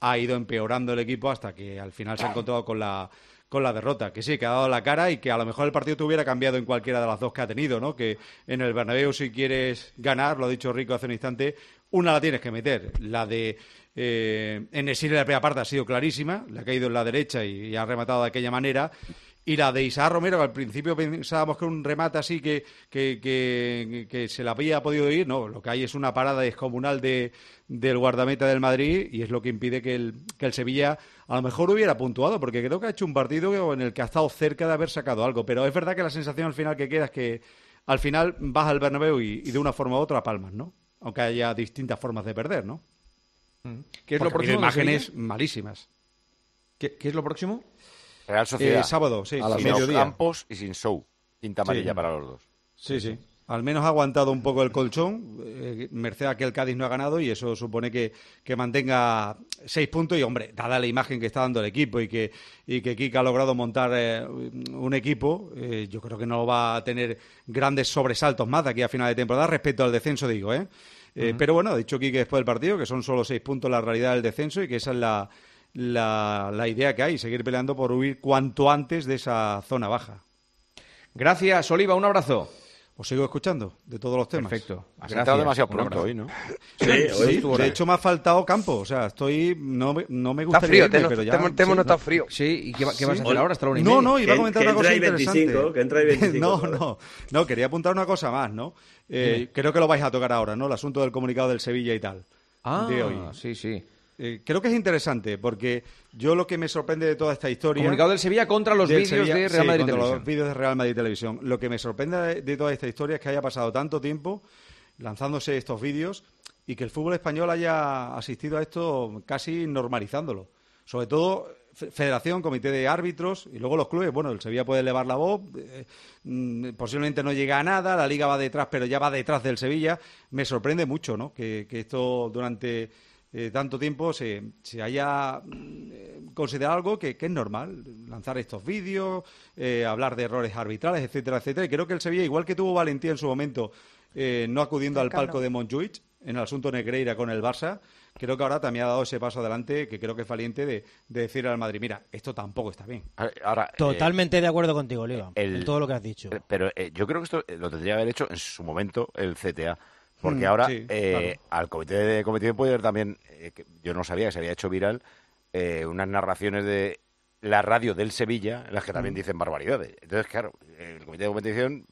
ha ido empeorando el equipo hasta que al final se ha encontrado con la con la derrota, que sí, que ha dado la cara y que a lo mejor el partido te hubiera cambiado en cualquiera de las dos que ha tenido, ¿no? Que en el Bernabéu si quieres ganar, lo ha dicho Rico hace un instante, una la tienes que meter, la de eh, en la primera parte ha sido clarísima, le ha caído en la derecha y ha rematado de aquella manera, y la de Isaac Romero, que al principio pensábamos que era un remate así que, que, que, que se la había podido ir, no, lo que hay es una parada descomunal de, del guardameta del Madrid y es lo que impide que el, que el Sevilla a lo mejor hubiera puntuado, porque creo que ha hecho un partido en el que ha estado cerca de haber sacado algo, pero es verdad que la sensación al final que queda es que al final vas al Bernabéu y, y de una forma u otra palmas, ¿no? Aunque haya distintas formas de perder, ¿no? ¿Qué es lo Porque próximo imágenes malísimas. ¿Qué, qué es lo próximo? Real Sociedad. Eh, sábado, sí, A las dos. mediodía. Campos y sin show. Quinta amarilla Sí. para los dos. Sí, sí. Al menos ha aguantado un poco el colchón, eh, merced a que el Cádiz no ha ganado y eso supone que, que mantenga seis puntos y, hombre, dada la imagen que está dando el equipo y que, y que Kika ha logrado montar eh, un equipo, eh, yo creo que no va a tener grandes sobresaltos más de aquí a final de temporada respecto al descenso, digo, ¿eh? Eh. Pero bueno, ha dicho Quique después del partido que son solo seis puntos la realidad del descenso y que esa es la, la, la idea que hay, seguir peleando por huir cuanto antes de esa zona baja. Gracias, Oliva, un abrazo. Os sigo escuchando de todos los temas. Perfecto. Has entrado demasiado pronto hoy, ¿no? Sí, sí, de hecho me ha faltado campo. O sea, estoy. No, me- no me Está gustaría frío, te irme, no- pero ya. te hemos- te hemos notado frío. Sí, ¿y qué, qué vas a hacer ahora hasta la una y No, no, iba a comentar que una cosa entra y interesante. 25, que entra y 25, no, no, no, quería apuntar una cosa más, ¿no? Eh, creo que lo vais a tocar ahora, ¿no? El asunto del comunicado del Sevilla y tal. Ah, de hoy. sí, sí. Eh, creo que es interesante porque yo lo que me sorprende de toda esta historia. Comunicado del Sevilla contra los vídeos Sevilla- de Real sí, Madrid contra Televisión. los vídeos de Real Madrid Televisión. Lo que me sorprende de, de toda esta historia es que haya pasado tanto tiempo lanzándose estos vídeos y que el fútbol español haya asistido a esto casi normalizándolo. Sobre todo fe- Federación, Comité de Árbitros y luego los clubes. Bueno, el Sevilla puede elevar la voz, eh, mm, posiblemente no llega a nada, la Liga va detrás, pero ya va detrás del Sevilla. Me sorprende mucho, ¿no? Que, que esto durante eh, tanto tiempo se, se haya mm, eh, considerado algo que, que es normal, lanzar estos vídeos, eh, hablar de errores arbitrales, etcétera, etcétera. Y creo que el Sevilla, igual que tuvo valentía en su momento, eh, no acudiendo al palco de Montjuic en el asunto Negreira con el Barça, creo que ahora también ha dado ese paso adelante que creo que es valiente de, de decir al Madrid, mira, esto tampoco está bien. Ahora, eh, Totalmente de acuerdo contigo, Oliva, el- en todo lo que has dicho. Pero eh, yo creo que esto lo tendría que haber hecho en su momento el CTA. Porque Mm, ahora sí, eh, al comité de competición puede haber también, eh, que yo no sabía que se había hecho viral, eh, unas narraciones de la radio del Sevilla en las que también Mm. dicen barbaridades. Entonces, claro, el comité de competición...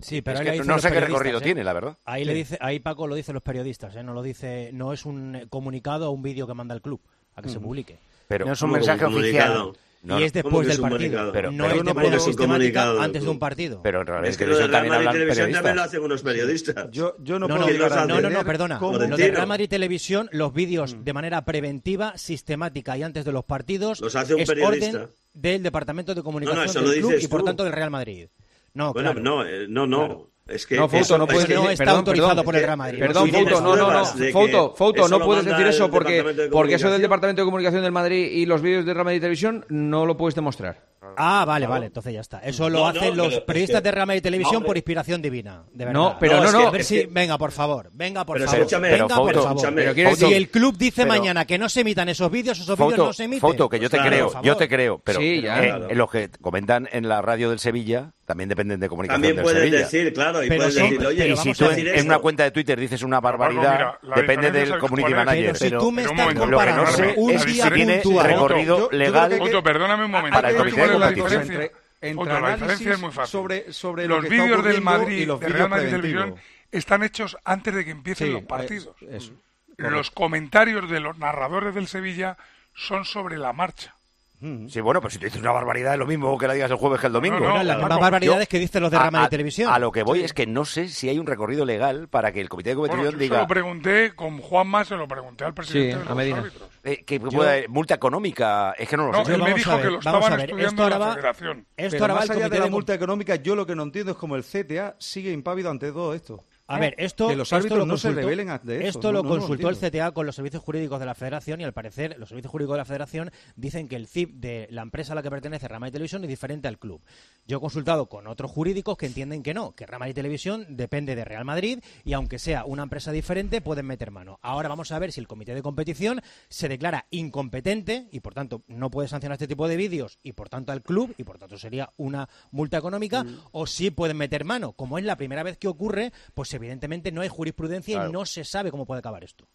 Sí, pero es ahí que no sé qué recorrido ¿eh? tiene, la verdad. Ahí Sí. le dice, ahí Paco lo dicen los periodistas, ¿eh? no lo dice, no es un comunicado o un vídeo que manda el club a que se Ujú. publique. Pero- No es un mensaje oficial. No, y es después del partido. Pero, no pero es de manera sistemática antes de un partido. Pero en realidad es que lo de Real Madrid Televisión también lo hacen unos periodistas. Yo, yo no, no, puedo no, no, no, ¿eh? no, perdona. Lo de Real Madrid Televisión, los vídeos mm. de manera preventiva, sistemática y antes de los partidos, los hace un es periodista. orden del Departamento de Comunicación del club y por tanto del Real Madrid. No, bueno, claro. no, eh, no, no. Claro. Es que no, no puedes oh, está perdón, autorizado por el Real Madrid. Perdón, Foto, no, no, no. Foto, Foto, no puedes decir eso porque, porque eso del Departamento de Comunicación del Madrid y los vídeos de Real Madrid Televisión no lo puedes demostrar. Claro. Ah, vale, vale, entonces ya está. Eso lo no, hacen no, los periodistas es que... de Rama y Televisión no, por inspiración divina, de verdad. No, pero no, no. A ver si... que... Venga, por favor, venga, por pero favor. Escúchame, venga, pero por foto, favor. Pero decir... Si el club dice pero... mañana que no se emitan esos vídeos, esos vídeos no se emiten. Foto, que yo te claro, creo, yo te creo. Pero sí, ya, eh, claro. los que comentan en la radio del Sevilla también dependen de comunicación También del puedes Sevilla. decir, claro, y pero puedes sí, decir, oye, y si tú en, una cuenta de Twitter dices una barbaridad, depende del community manager. Pero si tú me estás comparando un día puntual... recorrido legal... Perdóname un momento. Para el pero la diferencia, entre, entre Otto, la diferencia es muy fácil. Sobre, sobre los lo vídeos del Madrid, y los de Real Madrid Televisión, están hechos antes de que empiecen sí, los partidos. Eh, eso, los comentarios de los narradores del Sevilla son sobre la marcha. Sí, bueno, pero si te dices una barbaridad es lo mismo que la digas el jueves que el domingo. No, no, las mismas barbaridades que dicen los de rama de televisión. A lo que voy es que no sé si hay un recorrido legal para que el comité de competición bueno, yo diga. Lo pregunté con Juanma, se lo pregunté al presidente. Sí, de a Medina. Eh, que pueda eh, multa económica, es que no lo no. Él me dijo que lo estaban ver, estudiando esto la va, federación. Esto ahora va más allá de la multa económica, yo lo que no entiendo es como el CTA sigue impávido ante todo esto. A ¿Eh? ver, esto, esto lo no consultó, se revelen de eso. Esto lo consultó el CTA con los servicios jurídicos de la Federación y al parecer los servicios jurídicos de la Federación dicen que el CIP de la empresa a la que pertenece Ramay Televisión es diferente al club. Yo he consultado con otros jurídicos que entienden que no, que Rama Ramay Televisión depende de Real Madrid y aunque sea una empresa diferente pueden meter mano. Ahora vamos a ver si el comité de competición se declara incompetente y por tanto no puede sancionar este tipo de vídeos y por tanto al club y por tanto sería una multa económica o si pueden meter mano. Como es la primera vez que ocurre, pues evidentemente no hay jurisprudencia y no se sabe cómo puede acabar esto.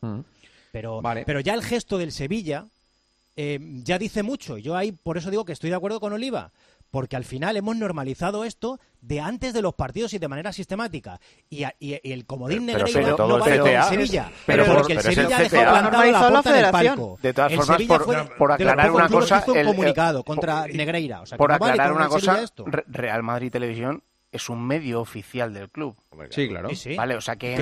Mm. Pero, vale. pero ya el gesto del Sevilla eh, ya dice mucho. Yo ahí por eso digo que estoy de acuerdo con Oliva, porque al final hemos normalizado esto de antes de los partidos y de manera sistemática. Y, el comodín negreiro no, vale el Sevilla. Pero, porque el Sevilla dejó plantado la puerta del palco. De todas formas, Sevilla por, fue, por aclarar una cosa... Hizo un comunicado contra Negreira. O sea, por no aclarar una cosa, esto. Real Madrid Televisión es un medio oficial del club. Sí, claro. Vale, o sea que,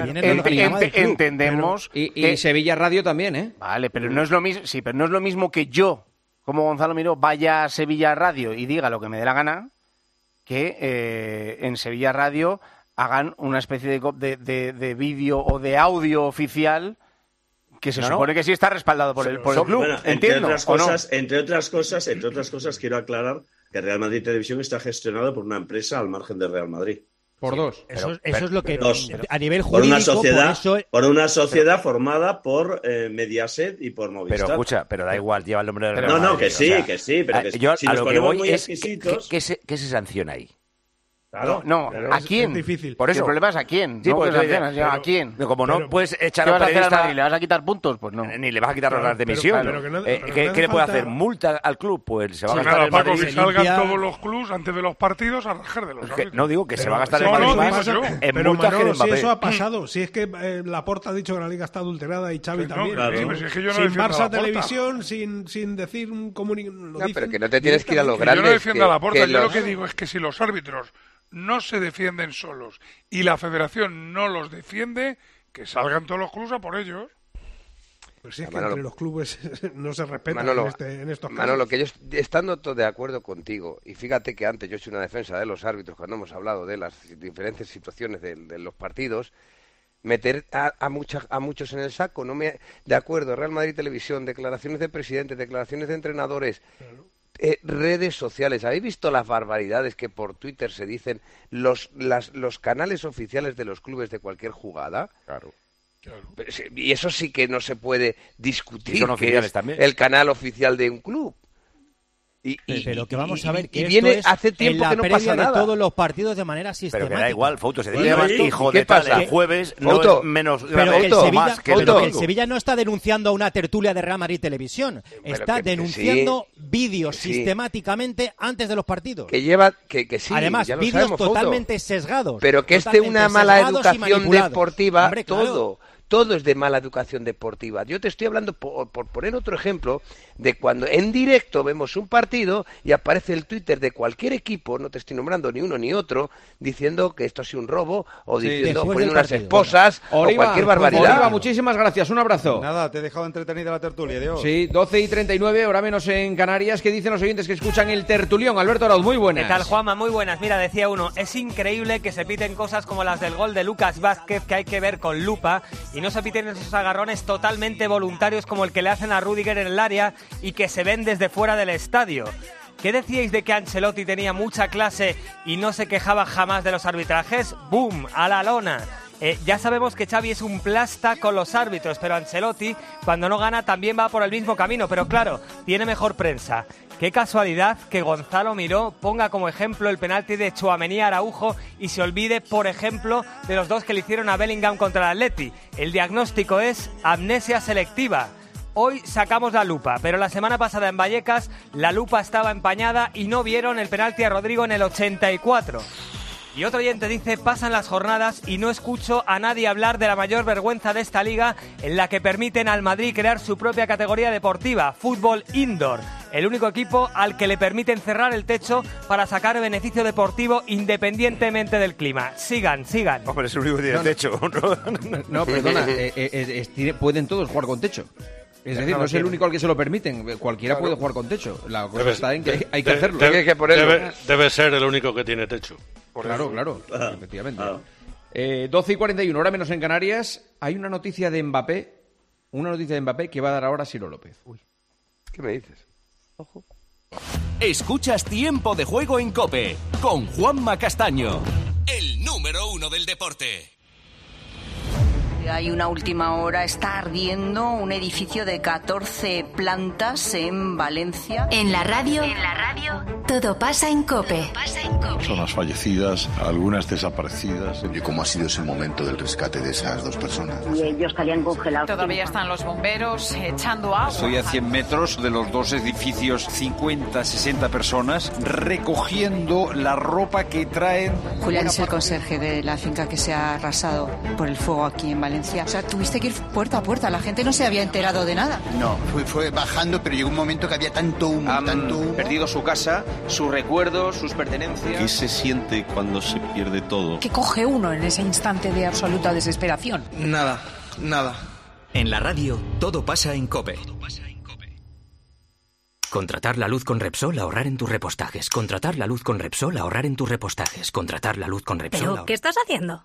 entendemos. Y, y Sevilla Radio también, ¿eh? Vale, pero no es lo mismo. Sí, pero no es lo mismo que yo, como Gonzalo Miró, vaya a Sevilla Radio y diga lo que me dé la gana, que eh, en Sevilla Radio hagan una especie de, de, de, vídeo o de audio oficial que se supone que sí está respaldado por, el, por el club. Bueno, entre, otras cosas, entre otras cosas, entre otras cosas, quiero aclarar que Real Madrid Televisión está gestionado por una empresa al margen de Real Madrid. Por sí, dos. Pero, eso, pero, es lo que dos, a nivel jurídico. Por una sociedad, por, eso, por una sociedad pero, formada por eh, Mediaset y por Movistar. Pero escucha, pero da igual, lleva el nombre de Real No, Madrid, no, que sí, o sea, que sí, pero que yo, si a nos lo ponemos que voy muy es, exquisitos... ¿qué, qué, qué, se, ¿Qué se sanciona ahí? Claro, no, no ¿a quién? Es difícil. Por eso. El problema es a quién. Sí, no, pues, pero, ¿A quién? Como no pero, puedes echar a un periodista... A ¿Le vas a quitar puntos? Pues no. Eh, ni le vas a quitar horas de emisión. Eh, ¿Qué, ¿qué le puede hacer? ¿Multa al club? Pues se va sí, a gastar nada, el Paco, Madrid. que salgan limpia... todos los clubs antes de los partidos a rajar de los árbitros. No digo que pero, se va a gastar el Madrid en multas que si eso ha mm. pasado, si es que eh, Laporta ha dicho que la Liga está adulterada y Xavi también. Sin Barça Televisión, sin decir un comunicado... Pero que no te tienes que ir a los grandes. Yo no defiendo a Laporta, yo lo que digo es que si los árbitros no se defienden solos y la federación no los defiende, que salgan todos los clubes a por ellos. Pues sí, es que entre los clubes no se respetan en, este, en, estos casos. Manolo, estando todo de acuerdo contigo, y fíjate que antes yo he hecho una defensa de los árbitros cuando hemos hablado de las diferentes situaciones de, los partidos, meter a, a, mucha, a muchos en el saco, no me de acuerdo, Real Madrid Televisión, declaraciones de presidentes, declaraciones de entrenadores eh, redes sociales. ¿Habéis visto las barbaridades que por Twitter se dicen los, las, los canales oficiales de los clubes de cualquier jugada? Claro. y eso sí que no se puede discutir. Y son oficiales también. El canal oficial de un club. Y, pero que vamos a ver que viene hace tiempo en la que no pasa nada. de todos los partidos de manera sistemática. Pero que da igual, Fouto, se dice hijo de pasa? el jueves no es menos pero que el Sevilla, pero el Sevilla no está denunciando a una tertulia de Real Madrid Televisión, está denunciando vídeos sistemáticamente antes de los partidos. Que lleva que, que sí, Además, vídeos totalmente Fouto. sesgados. Pero que esté una mala educación deportiva todo todo es de mala educación deportiva. Yo te estoy hablando, por, por, poner otro ejemplo, de cuando en directo vemos un partido y aparece el Twitter de cualquier equipo, no te estoy nombrando ni uno ni otro, diciendo que esto ha sido un robo o Sí, diciendo poniendo unas esposas Oliva, o cualquier barbaridad. Oliva, muchísimas gracias. Un abrazo. Nada, te he dejado entretenida la tertulia, Dios. Sí, 12 y 39, ahora menos en Canarias. ¿Qué dicen los oyentes que escuchan el tertulión? Alberto Arauz, muy buenas. ¿Qué tal, Juanma? Muy buenas. Mira, decía uno, es increíble que se piten cosas como las del gol de Lucas Vázquez que hay que ver con lupa y no se piten esos agarrones totalmente voluntarios como el que le hacen a Rudiger en el área y que se ven desde fuera del estadio. ¿Qué decíais de que Ancelotti tenía mucha clase y no se quejaba jamás de los arbitrajes? ¡Boom! A la lona. Eh, ya sabemos que Xavi es un plasta con los árbitros, pero Ancelotti, cuando no gana, también va por el mismo camino. Pero claro, tiene mejor prensa. Qué casualidad que Gonzalo Miró ponga como ejemplo el penalti de Chuamení Araujo y se olvide, por ejemplo, de los dos que le hicieron a Bellingham contra el Atleti. El diagnóstico es amnesia selectiva. Hoy sacamos la lupa, pero la semana pasada en Vallecas la lupa estaba empañada y no vieron el penalti a Rodrigo en el 84. Y otro oyente dice, pasan las jornadas y no escucho a nadie hablar de la mayor vergüenza de esta liga en la que permiten al Madrid crear su propia categoría deportiva, fútbol indoor. El único equipo al que le permiten cerrar el techo para sacar beneficio deportivo independientemente del clima. Sigan, sigan. Hombre, es el único que tiene No, no. techo. ¿no? No, perdona, eh, eh, eh, pueden todos jugar con techo. Es decir, no es el único al que se lo permiten. Cualquiera Claro. puede jugar con techo. La cosa Debe- está en que hay, hay que de- hacerlo. debe- Debe, debe ser el único que tiene techo. Claro, claro, efectivamente. Eh, 12 y 41, hora menos en Canarias. Hay una noticia de Mbappé, una noticia de Mbappé que va a dar ahora Siro López. ¿Qué me dices? Escuchas Tiempo de Juego en Cope con Juanma Castaño. El número uno del deporte. Hay una última hora, está ardiendo un edificio de 14 plantas en Valencia. En la radio. En la radio. Todo pasa en Cope. Personas fallecidas, algunas desaparecidas. ¿Y cómo ha sido ese momento del rescate de esas dos personas? Y ellos estarían congelados. Todavía están los bomberos echando agua. Estoy a 100 metros de los dos edificios, 50, 60 personas, recogiendo la ropa que traen. Julián es el conserje de la finca que se ha arrasado por el fuego aquí en Valencia. O sea, tuviste que ir puerta a puerta. La gente no se había enterado de nada. No, fue, fue bajando, pero llegó un momento que había tanto humo, tanto humo. perdido su casa, sus recuerdos, sus pertenencias. ¿Qué se siente cuando se pierde todo? ¿Qué coge uno en ese instante de absoluta desesperación? Nada, nada. En la radio, todo pasa en Cope. Contratar la luz con Repsol, ahorrar en tus repostajes. Contratar la luz con Repsol, ahorrar en tus repostajes. Contratar la luz con Repsol. ¿Pero ahor- qué estás haciendo?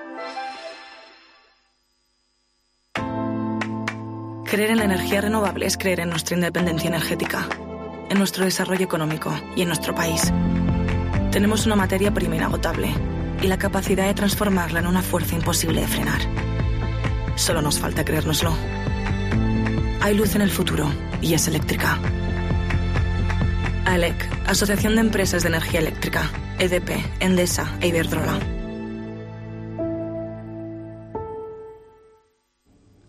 Creer en la energía renovable es creer en nuestra independencia energética, en nuestro desarrollo económico y en nuestro país. Tenemos una materia prima inagotable y la capacidad de transformarla en una fuerza imposible de frenar. Solo nos falta creérnoslo. Hay luz en el futuro y es eléctrica. ALEC, Asociación de Empresas de Energía Eléctrica, EDP, Endesa e Iberdrola.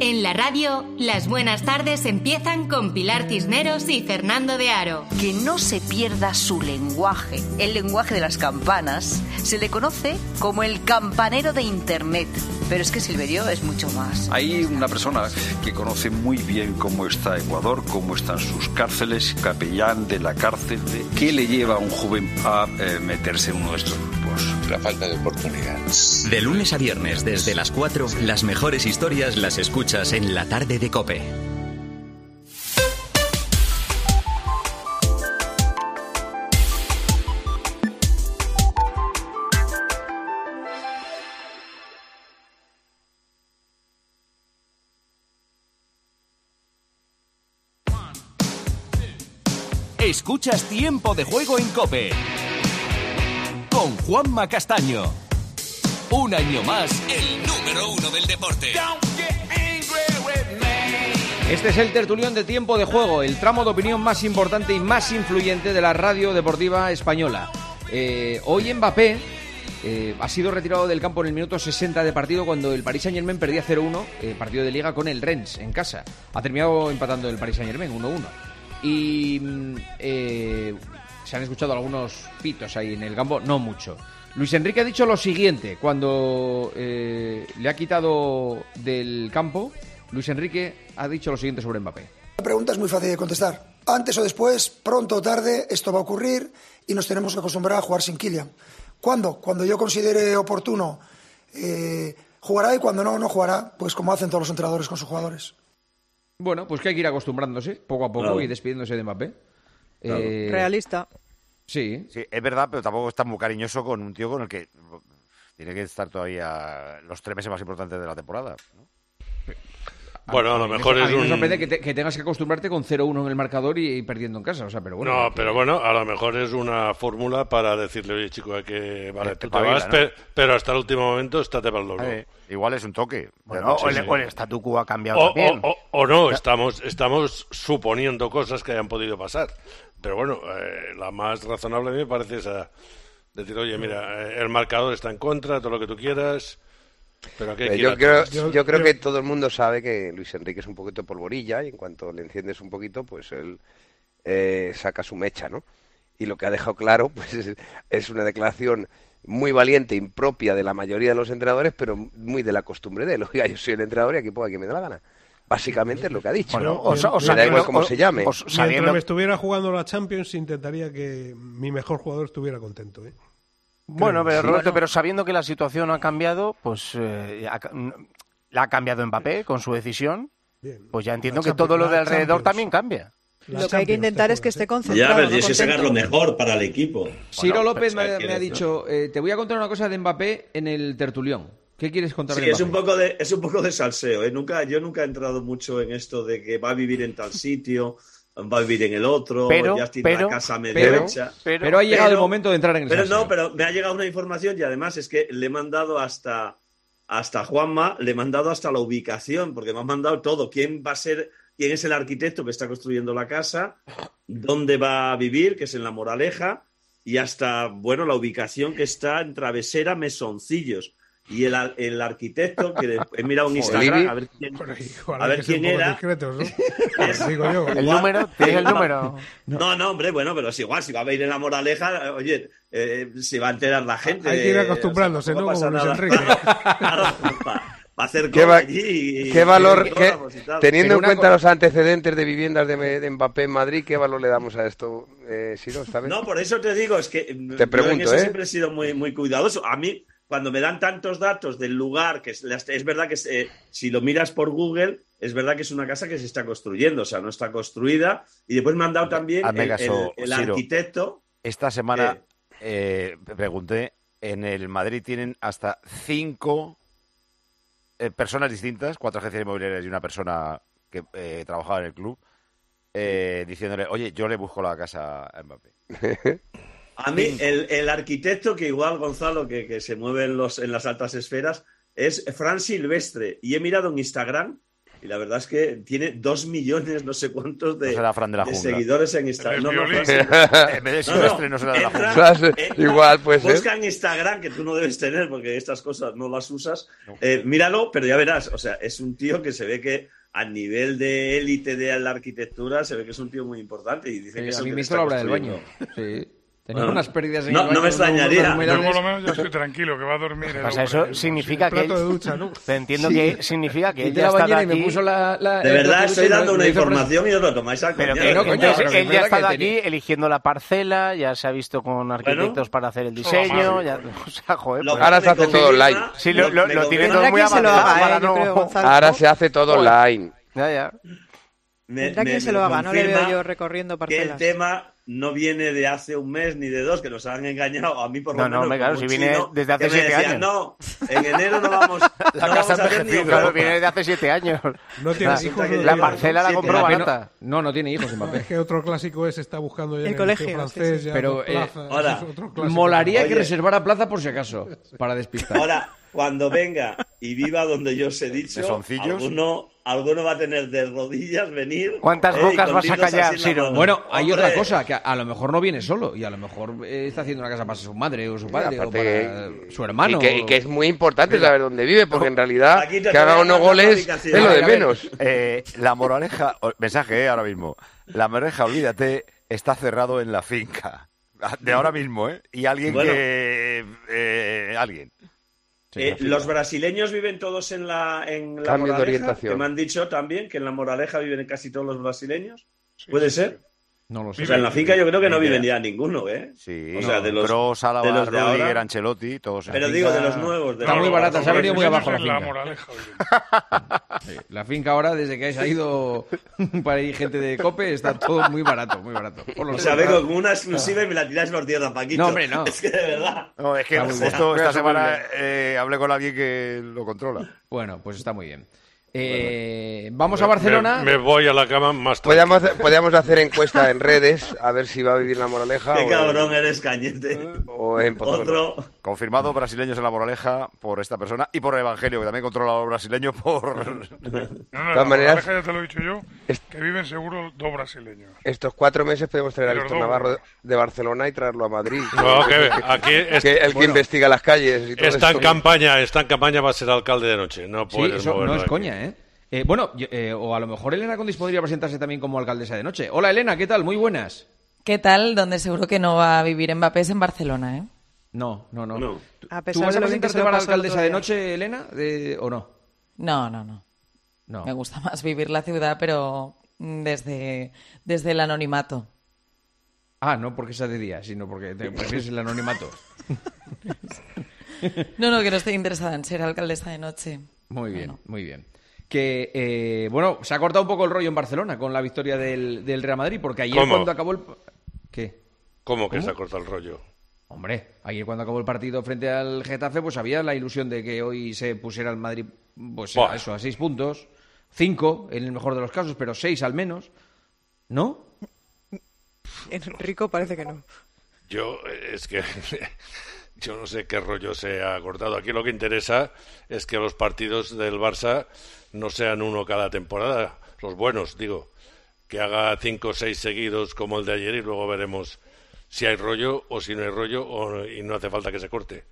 En la radio, las buenas tardes empiezan con Pilar Cisneros y Fernando de Aro. Que no se pierda su lenguaje. El lenguaje de las campanas se le conoce como el campanero de Internet. Pero es que Silverio es mucho más. Hay una persona que conoce muy bien cómo está Ecuador, cómo están sus cárceles, capellán de la cárcel. ¿Qué le lleva a un joven a eh, meterse en uno de estos grupos? La falta de oportunidades. De lunes a viernes, desde las 4, las mejores historias las escuchas en la tarde de Cope. Escuchas Tiempo de Juego en Cope. Con Juanma Castaño. Un año más, el número uno del deporte. Este es el tertulión de tiempo de juego, el tramo de opinión más importante y más influyente de la radio deportiva española. Eh, hoy Mbappé eh, ha sido retirado del campo en el minuto 60 de partido cuando el Paris Saint-Germain perdía 0-1, eh, partido de liga con el Rennes en casa. Ha terminado empatando el Paris Saint-Germain 1-1. Y mm, eh, se han escuchado algunos pitos ahí en el campo, no mucho. Luis Enrique ha dicho lo siguiente cuando eh, le ha quitado del campo. Luis Enrique ha dicho lo siguiente sobre Mbappé. La pregunta es muy fácil de contestar. Antes o después, pronto o tarde, esto va a ocurrir y nos tenemos que acostumbrar a jugar sin Kylian. ¿Cuándo? Cuando yo considere oportuno, eh, jugará y cuando no, no jugará, pues como hacen todos los entrenadores con sus jugadores. Bueno, pues que hay que ir acostumbrándose poco a poco Claro. y despidiéndose de Mbappé. Claro. Eh, Realista. Sí. Sí, es verdad, pero tampoco está muy cariñoso con un tío con el que tiene que estar todavía los tres meses más importantes de la temporada. ¿no? Bueno, a lo mejor a es mí me un... sorprende que, te- que tengas que acostumbrarte con 0-1 en el marcador y, y perdiendo en casa. O sea, pero bueno. no, que- pero bueno, a lo mejor es una fórmula para decirle, oye, chico, hay que... Vale, tú te vas, ¿no? pe- pero hasta el último momento estate para el. Eh, igual es un toque. Bueno, o, el, o el statu quo ha cambiado O, también. o- o- o no, estamos, estamos suponiendo cosas que hayan podido pasar. Pero bueno, eh, la más razonable a mí me parece esa. Decir, oye, mira, eh, el marcador está en contra, todo lo que tú quieras, pero Eh, yo creo, yo, creo que todo el mundo sabe que Luis Enrique es un poquito polvorilla y en cuanto le enciendes un poquito, pues él eh, saca su mecha, ¿no? Y lo que ha dejado claro, pues es, es una declaración muy valiente, impropia de la mayoría de los entrenadores, pero muy de la costumbre de él. Oiga, yo soy el entrenador y aquí pongo a quien me da la gana. Básicamente es lo que ha dicho. Bueno, ¿no? o o Me da igual cómo o- se llame. o Mientras me estuviera jugando la Champions, intentaría que mi mejor jugador estuviera contento. ¿eh? Bueno, pero Sí. Roberto, pero sabiendo que la situación ha cambiado, pues eh, ha la ha cambiado Mbappé con su decisión, pues ya entiendo La que todo lo de alrededor Champions. también cambia. La Lo que hay que intentar te es que esté concentrado. Ya, pero no tienes que sacar lo mejor para el equipo. Ciro Bueno, López me, ¿qué me ha dicho, eh, te voy a contar una cosa de Mbappé en el tertulión. ¿Qué quieres contar Sí, de es un poco de, es un poco de salseo. ¿eh? Nunca, yo nunca he entrado mucho en esto de que va a vivir en tal sitio, va a vivir en el otro, Pero, ya tiene pero, la casa medio pero, hecha. pero ha llegado el momento de entrar en el Pero no, pero me ha llegado una información y además es que le he mandado hasta, hasta Juanma, le he mandado hasta la ubicación, porque me han mandado todo. ¿Quién va a ser, quién es el arquitecto que está construyendo la casa? ¿Dónde va a vivir? Que es en La Moraleja. Y hasta, bueno, la ubicación que está en Travesera Mesoncillos. Y el, el arquitecto, que he mirado en Instagram, a ver quién, a ver un era. discretos, ¿no? Es- Digo yo. El número, ¿tienes el No. número? No, no, hombre, bueno, pero es igual, si va a ir en la moraleja, oye, eh, se va a enterar la gente. Hay que ir acostumbrándose, o sea, ¿no? Como Luis. Enrique. Va a hacer ¿Qué, va- allí y- qué valor, y qué- autónomos y tal. teniendo en cuenta los antecedentes de viviendas de, de Mbappé en Madrid, ¿qué valor le damos a esto, eh, Siro? No, por eso te digo, es que Te yo en pregunto, eso ¿eh? siempre he sido muy, muy cuidadoso. A mí, cuando me dan tantos datos del lugar, que es, es verdad que eh, si lo miras por Google, es verdad que es una casa que se está construyendo, o sea, no está construida. Y después me han dado también Hazme el, caso, el- el Siro. arquitecto. Esta semana eh, pregunté, en el Madrid tienen hasta cinco eh, personas distintas, cuatro agencias inmobiliarias y una persona que eh, trabajaba en el club, eh, diciéndole, oye, yo le busco la casa a Mbappé. A mí, el, el arquitecto que igual Gonzalo, que, que se mueve en, los, en las altas esferas, es Fran Silvestre. Y he mirado en Instagram y la verdad es que tiene dos millones, no sé cuántos de, No será Fran de la de jungla. seguidores en Instagram. No, no. En vez de Silvestre, no será de la entra- jungla. entra- Igual puede ser. Busca en Instagram, que tú no debes tener porque estas cosas no las usas. Eh, míralo, pero ya verás. O sea, es un tío que se ve que a nivel de élite de la arquitectura se ve que es un tío muy importante y dice Sí, que es a el mí me hizo la obra del baño. Sí. Tenía Bueno, unas pérdidas en no- el baño. no me extrañaría. Yo por lo menos ya estoy tranquilo, que va a dormir. el Pasa, hombre. eso significa que... plato de ducha, ¿no? Pero entiendo Sí. que significa que él ya está y me aquí... puso la... la- De verdad, estoy dando una información y os lo tomáis al Pero coñazo. que, no, coño, entonces, pero que él es ya ha verdad estado que aquí tenía- eligiendo la parcela, ya se ha visto con arquitectos para hacer el diseño, ya, o sea, joder, pues- Ahora se hace todo online. Sí, lo, lo, me lo tiene todo muy avanzado. Ahora se hace todo online. Ya, ya. me- me- quien se lo haga, no le veo yo recorriendo que el parcelas. tema no viene de hace un mes ni de dos, que nos han engañado a mí por lo No, no, menos. hombre, claro, como si viene chino, desde hace siete decía, años. No, en enero no vamos, no vamos a hacer ni Claro, oferta". viene de hace siete años. No tienes La- hijos, no La parcela la compró barata. No, no tiene hijos Mbappé. Es que otro clásico es está buscando ya El en colegio, liceo sí, francés, sí. ya Pero, eh, ahora, es otro. Molaría que reservara plaza por si acaso, para despistar. Ahora, cuando venga y viva donde yo os he dicho, alguno, alguno va a tener de rodillas venir. ¿Cuántas eh, bocas vas a callar, Siro? Bueno, hay Hombre, otra cosa, que a, a lo mejor no viene solo y a lo mejor eh, está haciendo una casa para su madre o su padre o aparte para su hermano. Y que, y que es muy importante Mira. saber dónde vive, porque en realidad Aquí que haga unos goles es lo de menos. eh, la moraleja, o- mensaje eh, ahora mismo. La moraleja, olvídate, está cerrado en la finca. De ahora mismo, ¿eh? Y alguien Bueno. que. eh, eh, los brasileños viven todos en la, en la Cambio de Moraleja, orientación. que me han dicho también que en la Moraleja viven casi todos los brasileños. ¿Puede ser? No lo O sea, en la finca yo creo que no viven ya ninguno, ¿eh? Sí, O sea, de los, Álava, de los de Rudiger, ahora. Ancelotti, todos en Pero la digo, de finca. los nuevos. De Está los muy barata, se ha venido muy abajo la finca. moraleja. Sí, la finca ahora, desde que se ha ido para ir gente de COPE, está todo muy barato, muy barato. Por O sea, vengo con una exclusiva y me la tiráis por tierra, Paquito. No, hombre, no. Es que de verdad. No, es que Está muy bien. justo esta semana eh, hablé con alguien que lo controla. Bueno, pues está muy bien. Eh, vamos a Barcelona. Me, me voy a la cama más tarde. Podríamos hacer, podríamos hacer encuesta en redes a ver si va a vivir la moraleja Qué o, cabrón eres, Cañete. o en. Otro. Confirmado brasileños en la moraleja por esta persona y por el Evangelio, que también controla a los brasileños por... No, no, la maneras- moraleja ya te lo he dicho yo, que viven seguro dos brasileños. Estos cuatro meses podemos traer a Víctor Navarro de- de Barcelona y traerlo a Madrid. No, que aquí es- Que el que bueno, investiga las calles y todo Está en campaña, está en campaña, va a ser alcalde de noche. No Sí, puedes eso no es aquí. coña, ¿eh? Eh, bueno, yo- eh, o a lo mejor Elena Condis podría presentarse también como alcaldesa de noche. Hola Elena, ¿qué tal? Muy buenas. ¿Qué tal? Donde seguro que no va a vivir Mbappé es en Barcelona, ¿eh? No, no, no. No. A ¿Tú vas a presentarte para alcaldesa de noche, Elena? De- ¿O no? No, no, no. No. Me gusta más vivir la ciudad, pero mm, desde, desde el anonimato. Ah, no porque sea de día, sino porque te prefieres el anonimato. No, no, que no estoy interesada en ser alcaldesa de noche. Muy bien, muy bien. Que, eh, bueno, se ha cortado un poco el rollo en Barcelona con la victoria del, del Real Madrid, porque ayer ¿Cómo? cuando acabó el... ¿Qué? ¿Cómo que ¿Cómo? se ha cortado el rollo? Hombre, ayer cuando acabó el partido frente al Getafe, pues había la ilusión de que hoy se pusiera el Madrid, pues a eso, a seis puntos, cinco en el mejor de los casos, pero seis al menos, ¿no? Rico parece que no. Yo, eh, es que yo no sé qué rollo se ha cortado. Aquí lo que interesa es que los partidos del Barça no sean uno cada temporada, los buenos, digo, que haga cinco o seis seguidos como el de ayer y luego veremos si hay rollo o si no hay rollo o- y no hace falta que se corte.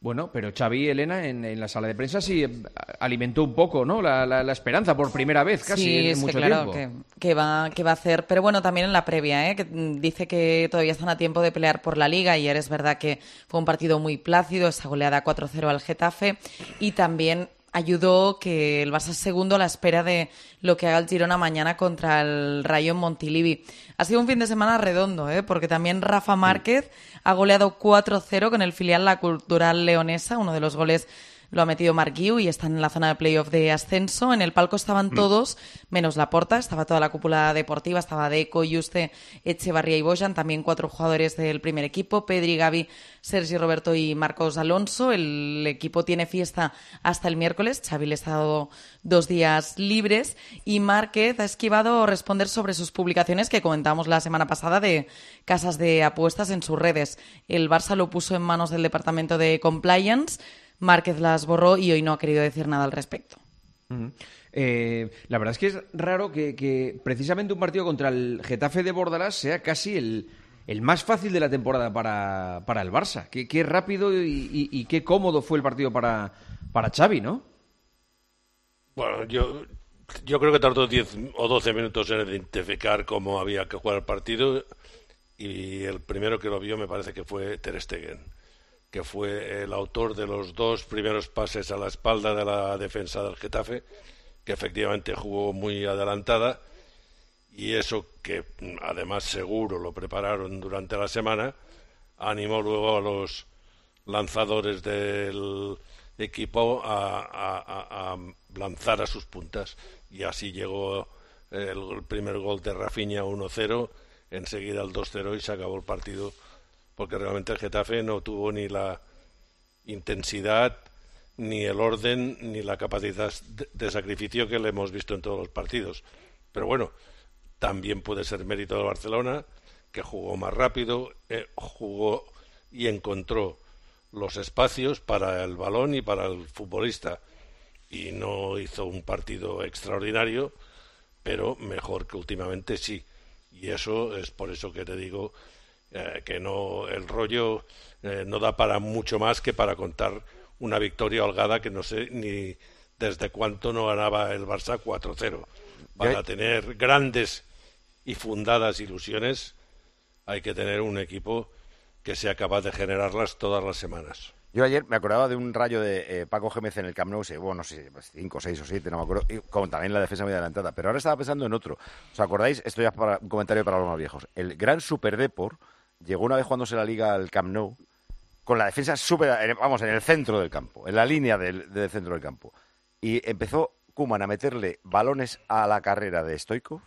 Bueno, pero Xavi y Elena en, en la sala de prensa sí eh, alimentó un poco, ¿no? La, la- la esperanza por primera vez casi sí, en, es que mucho claro, tiempo. que, que va, que va a hacer. Pero bueno, también en la previa, ¿eh? que mm, dice que todavía están a tiempo de pelear por la liga. Ayer es verdad que fue un partido muy plácido, esa goleada 4-0 al Getafe. Y también ayudó que el Barça es segundo a la espera de lo que haga el Girona mañana contra el Rayo Montilivi. Ha sido un fin de semana redondo, ¿eh? porque también Rafa Márquez ha goleado 4-0 con el filial La Cultural Leonesa, uno de los goles lo ha metido Marc Guiu y están en la zona de playoff de ascenso. En el palco estaban todos, menos la porta, estaba toda la cúpula deportiva, estaba Deco, Yuste, Echevarría y Bojan, también cuatro jugadores del primer equipo, Pedri, Gavi, Sergi Roberto y Marcos Alonso. El equipo tiene fiesta hasta el miércoles, Xavi les ha dado dos días libres y Márquez ha esquivado responder sobre sus publicaciones que comentamos la semana pasada de casas de apuestas en sus redes. El Barça lo puso en manos del departamento de compliance. Márquez las borró y hoy no ha querido decir nada al respecto. Eh, la verdad es que es raro que, que precisamente un partido contra el Getafe de Bordalás sea casi el, el más fácil de la temporada para, para el Barça. Qué, qué rápido y, y- y qué cómodo fue el partido para, para Xavi, ¿no? Bueno, yo, yo creo que tardó 10 o 12 minutos en identificar cómo había que jugar el partido y el primero que lo vio me parece que fue Ter Stegen, que fue el autor de los dos primeros pases a la espalda de la defensa del Getafe, que efectivamente jugó muy adelantada y eso que mm, además seguro lo prepararon durante la semana, animó luego a los lanzadores del equipo a, a- lanzar a sus puntas. Y así llegó el, el primer gol de Rafinha 1-0, enseguida el 2-0 y se acabó el partido porque realmente el Getafe no tuvo ni la intensidad, ni el orden, ni la capacidad de, sacrificio que le hemos visto en todos los partidos. Pero bueno, también puede ser mérito de Barcelona, que jugó más rápido, eh, jugó y encontró los espacios para el balón y para el futbolista. Y no hizo un partido extraordinario, pero mejor que últimamente sí. Y eso es por eso que te digo eh, que no el rollo eh, no da para mucho más que para contar una victoria holgada que no sé ni desde cuánto no ganaba el Barça 4-0. Para tener grandes y fundadas ilusiones hay que tener un equipo que sea capaz de generarlas todas las semanas. Yo ayer me acordaba de un rayo de eh, Paco Gémez en el Camp Nou, bueno, no sé, pues cinco, seis o siete, no me acuerdo, y como también la defensa muy adelantada. Pero ahora estaba pensando en otro. ¿Os acordáis? Esto ya es para un comentario para los más viejos. El gran Super Depor llegó una vez jugándose la liga al Camp Nou con la defensa súper, vamos, en el centro del campo, en la línea del, del centro del campo. Y empezó Kuman a meterle balones a la carrera de Stoikov,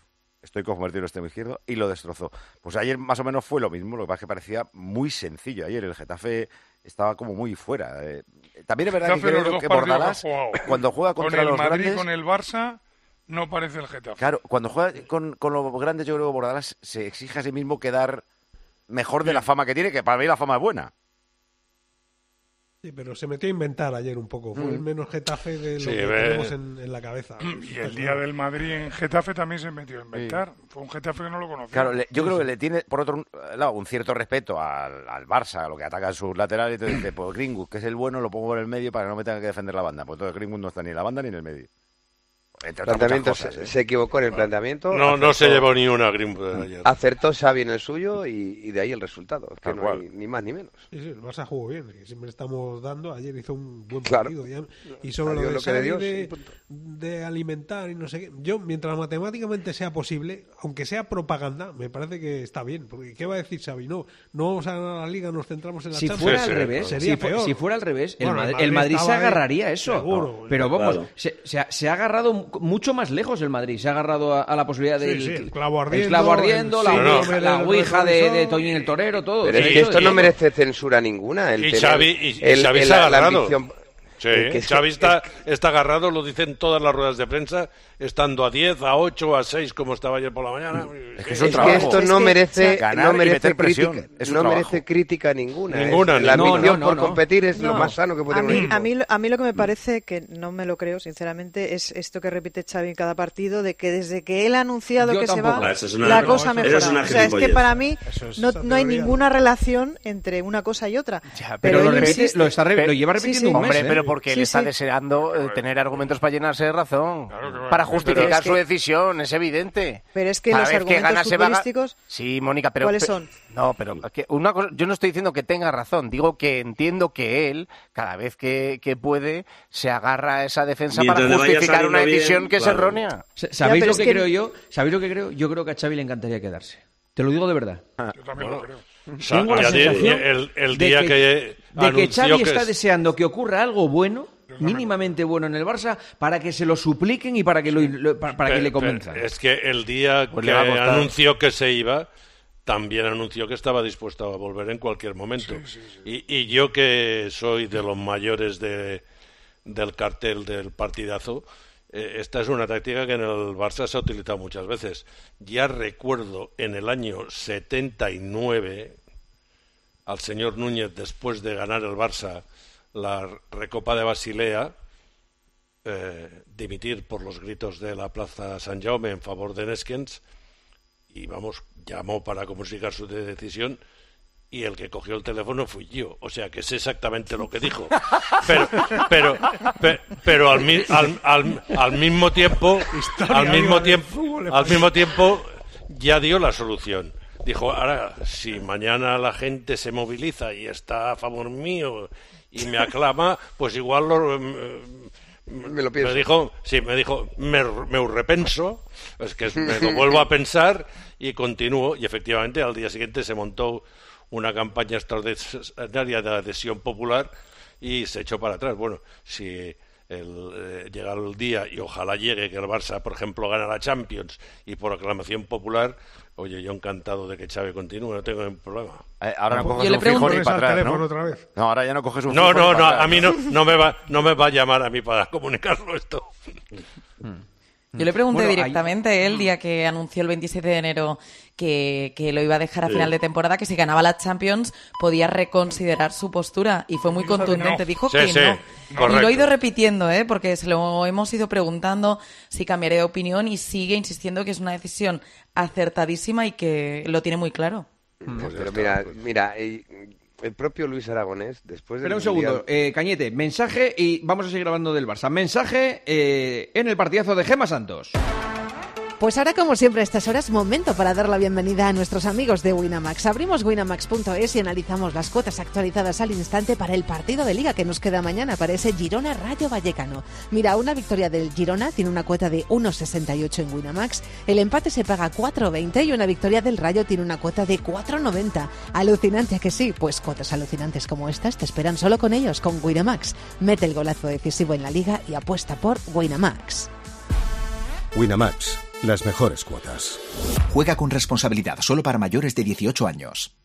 Stoikov convertido en extremo izquierdo, y lo destrozó. Pues ayer más o menos fue lo mismo, lo que pasa es que parecía muy sencillo. Ayer el Getafe estaba como muy fuera. Eh, también es verdad Getafe, que creo que Bordalás, cuando juega contra con el los Madrid grandes... con el Barça, no parece el Getafe. Claro, cuando juega con, con los grandes, yo creo que Bordalás se exige a sí mismo quedar mejor de la fama que tiene, que para mí la fama es buena. Sí, pero se metió a inventar ayer un poco. Fue Mm. el menos Getafe de lo Sí, que ve- tenemos en, en la cabeza. Y el día del Madrid en Getafe también se metió a inventar. Fue un Getafe que no lo conocía. Claro, le- yo creo que le tiene, por otro lado, un cierto respeto al, al Barça, a lo que ataca sus laterales, y te dice, pues Greenwood, que es el bueno, lo pongo en el medio para que no me tenga que defender la banda. Pues entonces Greenwood no está ni en la banda ni en el medio. Entre otras Planteamiento, muchas cosas, se, ¿eh? se equivocó en el planteamiento. No, no se acertó- llevó ni una Greenwood ayer. Acertó Xavi en el suyo y, y de ahí el resultado. Es que Tal no cual. hay ni más ni menos. Sí, sí, el Barça jugó bien, que siempre estamos dando. Ayer hizo un buen Claro. partido. ya- Y sobre lo de, lo que Xavi de, alimentar y no sé qué. Yo, mientras matemáticamente sea posible, aunque sea propaganda, me parece que está bien. Porque ¿qué va a decir Xavi? No, no vamos a ganar la Liga, nos centramos en la Si Champions. fuera Sí, al sí, revés, Sería si, peor. si fuera al revés, el, Bueno, Madrid, el Madrid se ahí, agarraría a eso. seguro. Pero vamos, Claro. se, se ha, se ha agarrado mucho más lejos el Madrid. Se ha agarrado a, a la posibilidad Sí, del sí, el clavo el ardiendo, clavo ardiendo, el la, síndrome ouija- la del ouija de, de. Toñín el Torero, todo. Pero es que esto no merece censura ninguna. El Y tener Xavi, y, y el- Xavi el- se ha la- la agarrado. ambición- Sí, Xavi es- está, está agarrado, lo dicen todas las ruedas de prensa, estando a 10, a 8, a 6, como estaba ayer por la mañana. Es que es un Es que esto Es no merece, ganar no merece crítica, Es un no trabajo. merece crítica ninguna. Es- Ninguna, la ninguna. ambición No, no, por no. competir es lo No. más sano que puede a un mí, equipo. a, mí, lo- a mí lo que me parece, que no me lo creo, sinceramente, es esto que repite Xavi en cada partido, de que desde que él ha anunciado Yo que se tampoco. va, Ah, es una- la no, cosa una o sea, es que para mí no, no hay ninguna relación entre una cosa y otra. Ya, Pero, lo, él repite- lo, está Pero- lo lleva Sí, repitiendo sí. un mes. Hombre, ¿eh? pero porque él Sí, está sí. deseando eh, tener argumentos para llenarse de razón. Va. Para justificar que- su decisión, es evidente. Pero es que Cada los argumentos gana se va Sí, Mónica, pero... ¿cuáles son? No, pero que una cosa, yo no estoy diciendo que tenga razón, digo que entiendo que él, cada vez que, que puede, se agarra a esa defensa Mientras para justificar una bien, decisión que es errónea. Sa- ¿Sabéis lo es que, que- creo yo? ¿Sabéis lo que creo? Yo creo que a Xavi le encantaría quedarse. Te lo digo de verdad. Yo también lo creo. O sea, Tengo la ya di- sensación el, el de día que, que, de que Xavi que está es- deseando que ocurra algo bueno, mínimamente bueno en el Barça, para que se lo supliquen y para que, lo, lo- para, para que le convenzan. Es que el día Pues que anunció que se iba, también anunció que estaba dispuesto a volver en cualquier momento. Y, y yo que soy de los mayores de, del cartel del partidazo, eh, esta es una táctica que en el Barça se ha utilizado muchas veces. Ya recuerdo en el año 79 al señor Núñez después de ganar el Barça la Recopa de Basilea, eh, dimitir por los gritos de la Plaza San Jaume en favor de Neskens y vamos, llamó para comunicar su de- decisión y el que cogió el teléfono fui yo, o sea que sé exactamente lo que dijo. Pero, pero, pe- pero al, mi- al, al- al mismo tiempo, Historia al mismo tiempo, al mismo tiempo ya dio la solución. Dijo, ahora, si mañana la gente se moviliza y está a favor mío y me aclama, pues igual lo, Me lo pienso. me dijo, sí, me dijo, me, me repenso, es que me lo vuelvo a pensar y continúo. Y efectivamente al día siguiente se montó una campaña extraordinaria de adhesión popular y se echó para atrás. Bueno, si el, eh, llega el día y ojalá llegue que el Barça, por ejemplo, gana la Champions y por aclamación popular, oye, yo encantado de que Xavi continúe, no tengo ningún problema. Eh, ahora no coges un fijo ni para atrás, teléfono ¿no? otra vez. No, ahora ya no coges un No, fijo no, ni no, para atrás, a mí no, no, me va, no me va a llamar a mí para comunicarlo esto. Yo le pregunté Bueno, hay- directamente el día que anunció el 27 de enero que, que lo iba a dejar a Sí. final de temporada, que si ganaba la Champions podía reconsiderar su postura. Y fue muy Dijo que contundente. no. Dijo Sí, que sí, no. Y correcto. lo he ido repitiendo, ¿eh? porque se lo hemos ido preguntando si cambiaré de opinión y sigue insistiendo que es una decisión acertadísima y que lo tiene muy claro. Pues pero mira, mira, y- el propio Luis Aragonés, después del Espera un Mundial- segundo, eh, Cañete, mensaje y vamos a seguir hablando del Barça. Mensaje eh, en el partidazo de Gema Santos. Pues ahora, como siempre, a estas horas, momento para dar la bienvenida a nuestros amigos de Winamax. Abrimos winamax.es y analizamos las cuotas actualizadas al instante para el partido de liga que nos queda mañana, para ese Girona Rayo Vallecano. Mira, una victoria del Girona tiene una cuota de 1,68 en Winamax, el empate se paga 4,20 y una victoria del Rayo tiene una cuota de 4,90. Alucinante ¿a que sí, pues cuotas alucinantes como estas te esperan solo con ellos, con Winamax. Mete el golazo decisivo en la liga y apuesta por Winamax. Winamax, las mejores cuotas. Juega con responsabilidad solo para mayores de 18 años.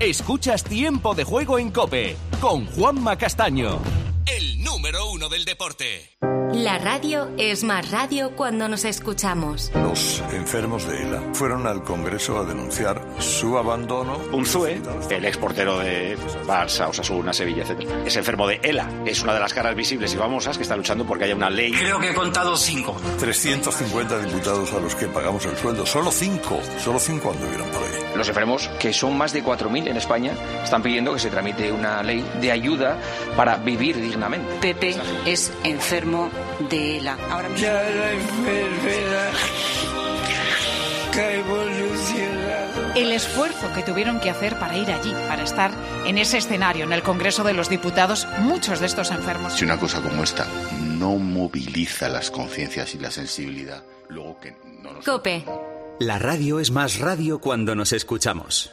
Escuchas Tiempo de Juego en Cope con Juanma Castaño, el número uno del deporte. La radio es más radio cuando nos escuchamos. Los enfermos de ELA fueron al Congreso a denunciar su abandono. Unzue, el exportero de Barça, Osasuna, Sevilla, etc. Es enfermo de ELA. Es una de las caras visibles y famosas que está luchando porque haya una ley. Creo que he contado cinco. 350 diputados a los que pagamos el sueldo. Solo cinco. Solo cinco anduvieron por ahí. Los enfermos, que son más de 4.000 en España, están pidiendo que se tramite una ley de ayuda para vivir dignamente. Pepe es enfermo de ELA. Ahora mismo... la enfermedad que ha evolucionado. El esfuerzo que tuvieron que hacer para ir allí, para estar en ese escenario, en el Congreso de los Diputados, muchos de estos enfermos. Si una cosa como esta no moviliza las conciencias y la sensibilidad, luego que no nos... Cope, La radio es más radio cuando nos escuchamos.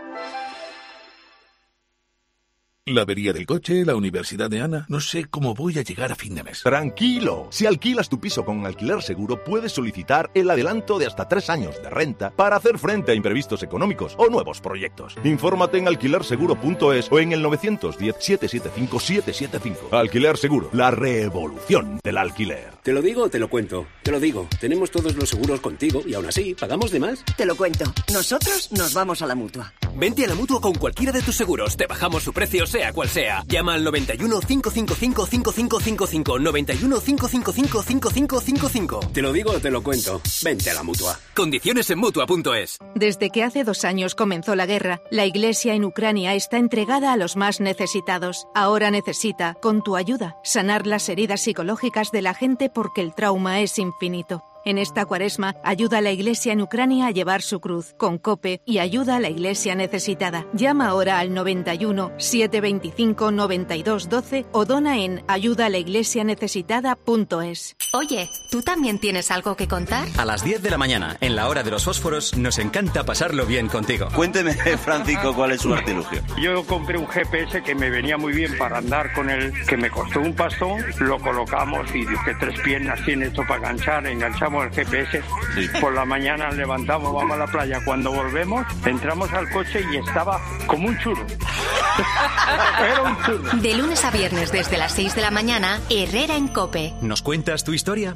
La avería del coche, la universidad de Ana. No sé cómo voy a llegar a fin de mes. Tranquilo, si alquilas tu piso con alquiler seguro, puedes solicitar el adelanto de hasta tres años de renta para hacer frente a imprevistos económicos o nuevos proyectos. Infórmate en alquilerseguro.es o en el 910-775-775. Alquiler Seguro, la revolución del alquiler. ¿Te lo digo o te lo cuento? Te lo digo. Tenemos todos los seguros contigo y aún así, ¿pagamos de más? Te lo cuento. Nosotros nos vamos a la mutua. Vente a la mutua con cualquiera de tus seguros. Te bajamos su precio, sea cual sea. Llama al 91 555 5555. 91 555 5555. Te lo digo o te lo cuento. Vente a la mutua. Condiciones en mutua.es. Desde que hace dos años comenzó la guerra, la Iglesia en Ucrania está entregada a los más necesitados. Ahora necesita, con tu ayuda, sanar las heridas psicológicas de la gente porque el trauma es infinito. En esta cuaresma, ayuda a la Iglesia en Ucrania a llevar su cruz con COPE y ayuda a la Iglesia necesitada. Llama ahora al 91 725 92 12 o dona en ayudaalaiglesianecesitada.es. Oye, ¿tú también tienes algo que contar? A las 10 de la mañana, en la hora de los fósforos, nos encanta pasarlo bien contigo. Cuénteme, Francisco, cuál es su artilugio. Yo compré un GPS que me venía muy bien para andar con él, que me costó un pastón, lo colocamos y que tres piernas tiene esto para enganchar, enganchamos el GPS, por la mañana levantamos, vamos a la playa, cuando volvemos entramos al coche y estaba como un churro. Era un churro. De lunes a viernes desde las 6 de la mañana, Herrera en Cope. ¿Nos cuentas tu historia?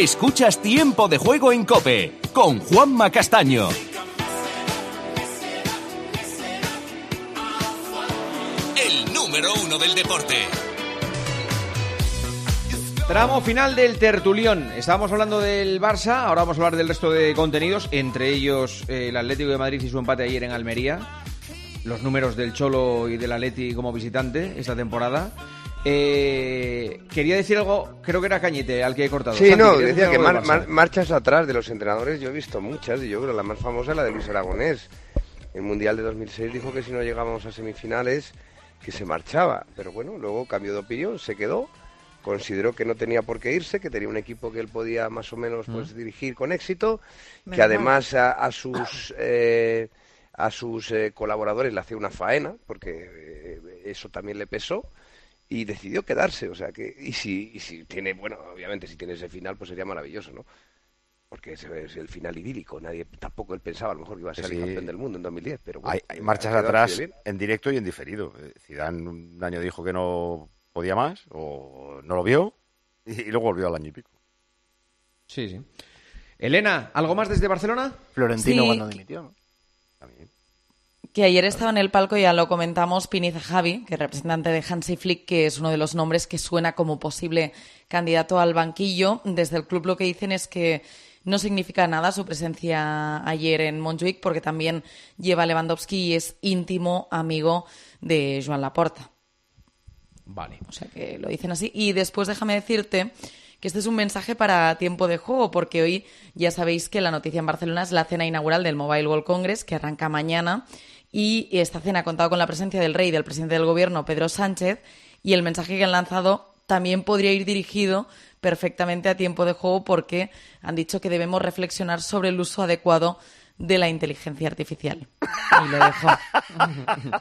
Escuchas Tiempo de Juego en Cope con Juanma Castaño. El número uno del deporte. Tramo final del tertulión. Estábamos hablando del Barça, ahora vamos a hablar del resto de contenidos, entre ellos eh, el Atlético de Madrid y su empate ayer en Almería, los números del Cholo y del Atleti como visitante esta temporada eh, quería decir algo, creo que era Cañete, al que he cortado. Sí, Santi, no, ¿querías decía que mar- mar- marchas atrás de los entrenadores yo he visto muchas y yo creo que la más famosa es la de Luis Aragonés. El Mundial de 2006 dijo que si no llegábamos a semifinales que se marchaba, pero bueno, luego cambió de opinión, se quedó, consideró que no tenía por qué irse, que tenía un equipo que él podía más o menos pues Mm. dirigir con éxito, que además a, a sus eh, a sus eh, colaboradores le hacía una faena, porque eh, eso también le pesó y decidió quedarse, o sea que y si y si tiene, bueno, obviamente si tiene ese final pues sería maravilloso, ¿no? Porque ese es el final idílico, nadie tampoco él pensaba a lo mejor que iba a ser Sí. el campeón del mundo en 2010, pero bueno, Hay, hay ha marchas atrás en directo y en diferido. Eh, Zidane un año dijo que no podía más o no lo vio y, y luego volvió al año y pico. Sí, sí. Elena, ¿algo más desde Barcelona? Florentino Sí. cuando dimitió. ¿no? Que ayer estaba en el palco, ya lo comentamos, Piniza Javi, que es representante de Hansi Flick, que es uno de los nombres que suena como posible candidato al banquillo. Desde el club lo que dicen es que no significa nada su presencia ayer en Montjuic, porque también lleva a Lewandowski y es íntimo amigo de Joan Laporta. Vale. O sea que lo dicen así. Y después déjame decirte que este es un mensaje para tiempo de juego, porque hoy ya sabéis que la noticia en Barcelona es la cena inaugural del Mobile World Congress, que arranca mañana. Y esta cena ha contado con la presencia del rey y del presidente del gobierno, Pedro Sánchez, y el mensaje que han lanzado también podría ir dirigido perfectamente a tiempo de juego porque han dicho que debemos reflexionar sobre el uso adecuado de la inteligencia artificial. Y lo dejo.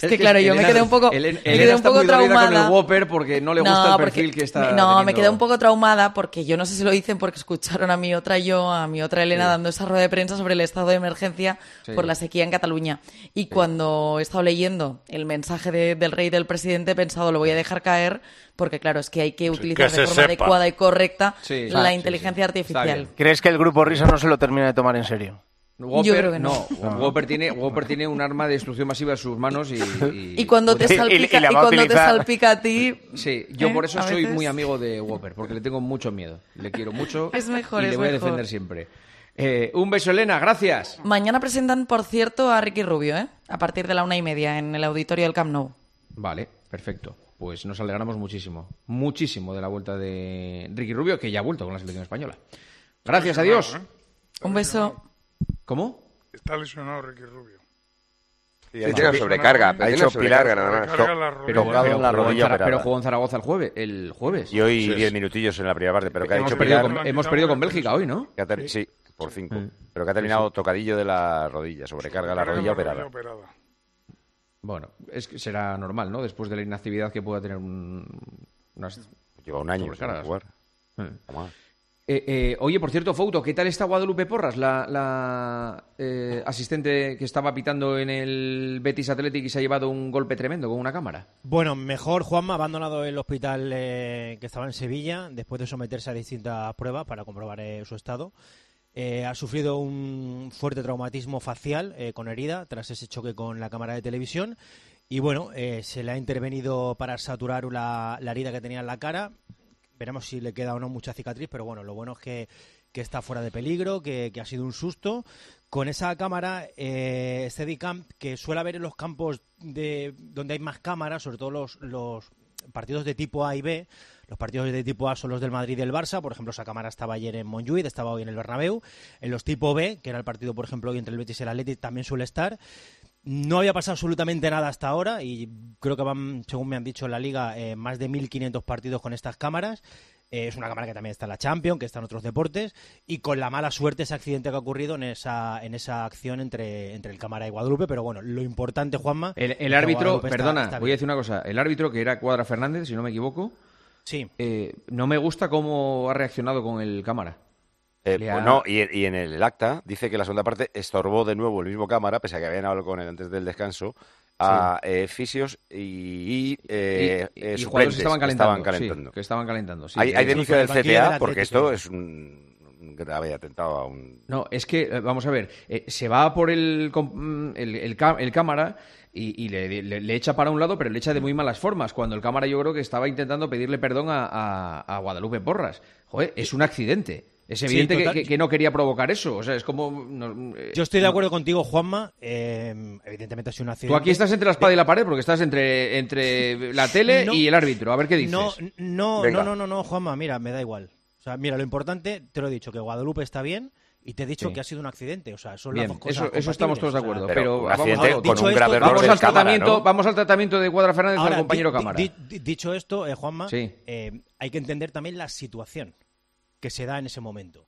Es, que, claro, yo me quedé un poco, Elena- me quedé Elena un poco traumada. con el Whopper porque no le gusta el porque- perfil que está me- No, me quedé un poco traumada porque yo no sé si lo dicen porque escucharon a mi otra yo, a mi otra Elena Sí. dando esa rueda de prensa sobre el estado de emergencia Sí. por la sequía en Cataluña. Y cuando he estado leyendo el mensaje de- del rey y del presidente he pensado lo voy a dejar caer porque claro, es que hay que utilizar que de forma sepa. adecuada y correcta Sí, la sí, inteligencia artificial. ¿Crees que el grupo Risa no se lo termina de tomar en serio? Whopper, Yo creo que no. Whopper tiene, Whopper tiene un arma de destrucción masiva en sus manos y... Y cuando te salpica, y cuando te salpica a ti... Sí, yo ¿eh? por eso soy muy amigo de Whopper, porque le tengo mucho miedo. Le quiero mucho Es mejor, y le voy a defender siempre. Eh, un beso, Elena, gracias. Mañana presentan, por cierto, a Ricky Rubio, ¿eh? A partir de la una y media en el auditorio del Camp Nou. Vale, perfecto. Pues nos alegramos muchísimo, muchísimo de la vuelta de Ricky Rubio, que ya ha vuelto con la selección española. Gracias, adiós. lesionado, Un beso. ¿Cómo? Está lesionado Ricky Rubio. Sí, tiene sobrecarga, pero Ha tiene sobrecarga pilar- nada más. Pero, pero jugó rodilla Zara- operada. pero jugó en Zaragoza el jueves. El jueves. Y hoy Sí. 10 minutillos en la primera parte, pero que ha hemos hecho perdido, pilar- con, hemos perdido con Bélgica hoy, ¿no? sí, por 5. Pero que ha terminado tocadillo de la rodilla, sobrecarga la rodilla operada. Bueno, es que será normal, ¿no? Después de la inactividad que pueda tener un, unas Lleva un año sin jugar. Eh. Eh, oye, por cierto, Fouto, ¿qué tal está Guadalupe Porras, la, eh, asistente que estaba pitando en el Betis Athletic y se ha llevado un golpe tremendo con una cámara? Bueno, mejor Juanma ha abandonado el hospital eh, que estaba en Sevilla después de someterse a distintas pruebas para comprobar su estado. Ha sufrido un fuerte traumatismo facial con herida tras ese choque con la cámara de televisión y bueno, se le ha intervenido para saturar la herida que tenía en la cara. Veremos si le queda o no mucha cicatriz, pero bueno, lo bueno es que, que está fuera de peligro, que, que ha sido un susto. Con esa cámara eh, Steadicam que suele haber en los campos de donde hay más cámaras, sobre todo los, los partidos de tipo A y B. Los partidos de tipo A son los del Madrid y del Barça. Por ejemplo, esa cámara estaba ayer en Montjuic, estaba hoy en el Bernabéu. En los tipo B, que era el partido, por ejemplo, hoy entre el Betis y el Athletic, también suele estar. No había pasado absolutamente nada hasta ahora y creo que van, según me han dicho en la liga, eh, más de 1.500 partidos con estas cámaras. Eh, es una cámara que también está en la Champions, que está en otros deportes, y con la mala suerte ese accidente que ha ocurrido en esa, en esa acción entre, entre el cámara y Guadalupe. Pero bueno, lo importante, Juanma. El, árbitro, Guadalupe perdona, está voy a decir una cosa. El árbitro, que era Cuadra Fernández, si no me equivoco, sí. eh, no me gusta cómo ha reaccionado con el cámara. Eh, pues no, y, y en el acta dice que la segunda parte estorbó de nuevo el mismo cámara, pese a que habían hablado con él antes del descanso, a eh, fisios y, y, eh, y, eh, y suplentes jugadores que estaban calentando. estaban calentando. sí, que estaban calentando. sí. hay, hay denuncia del CTA porque esto es un, grave atentado a un... No, es que, vamos a ver, eh, se va por el, mm, el, el ca- el cámara y, y le, le- le echa para un lado, pero le echa de muy malas formas, cuando el cámara yo creo que estaba intentando pedirle perdón a, a- a Guadalupe Porras. Joder, es un accidente. Es Sí, evidente que- total. que, que no quería provocar eso. O sea, es como... no, eh, Yo estoy de no. acuerdo contigo, Juanma. eh, evidentemente ha sido un accidente. Tú aquí estás entre la espada y la pared porque estás entre, entre la tele No. y el árbitro. A ver qué dices. No, no, Venga. no, no, no, no, Juanma, mira, me da igual. O sea, mira, lo importante, te lo he dicho, que Guadalupe está bien y te he dicho Sí. que ha sido un accidente. O sea, son Bien, las dos cosas eso, eso estamos todos de O sea, acuerdo. pero vamos, con esto, error al cámara, tratamiento, ¿no? vamos al tratamiento de Cuadra Fernández Ahora, al compañero di- cámara. di- di- dicho esto, eh, Juanma, Sí. eh, hay que entender también la situación que se da en ese momento.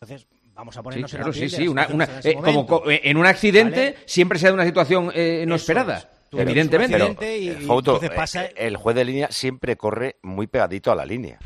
Entonces, vamos a Sí, ponernos en claro, la piel sí, de sí. la una- en eh, como eh, en un accidente ¿Vale? siempre se da una situación eh, no Eso esperada. es. Tú Evidentemente. y- Eh, y Fouto, entonces pasa- el juez de línea siempre corre muy pegadito a la línea.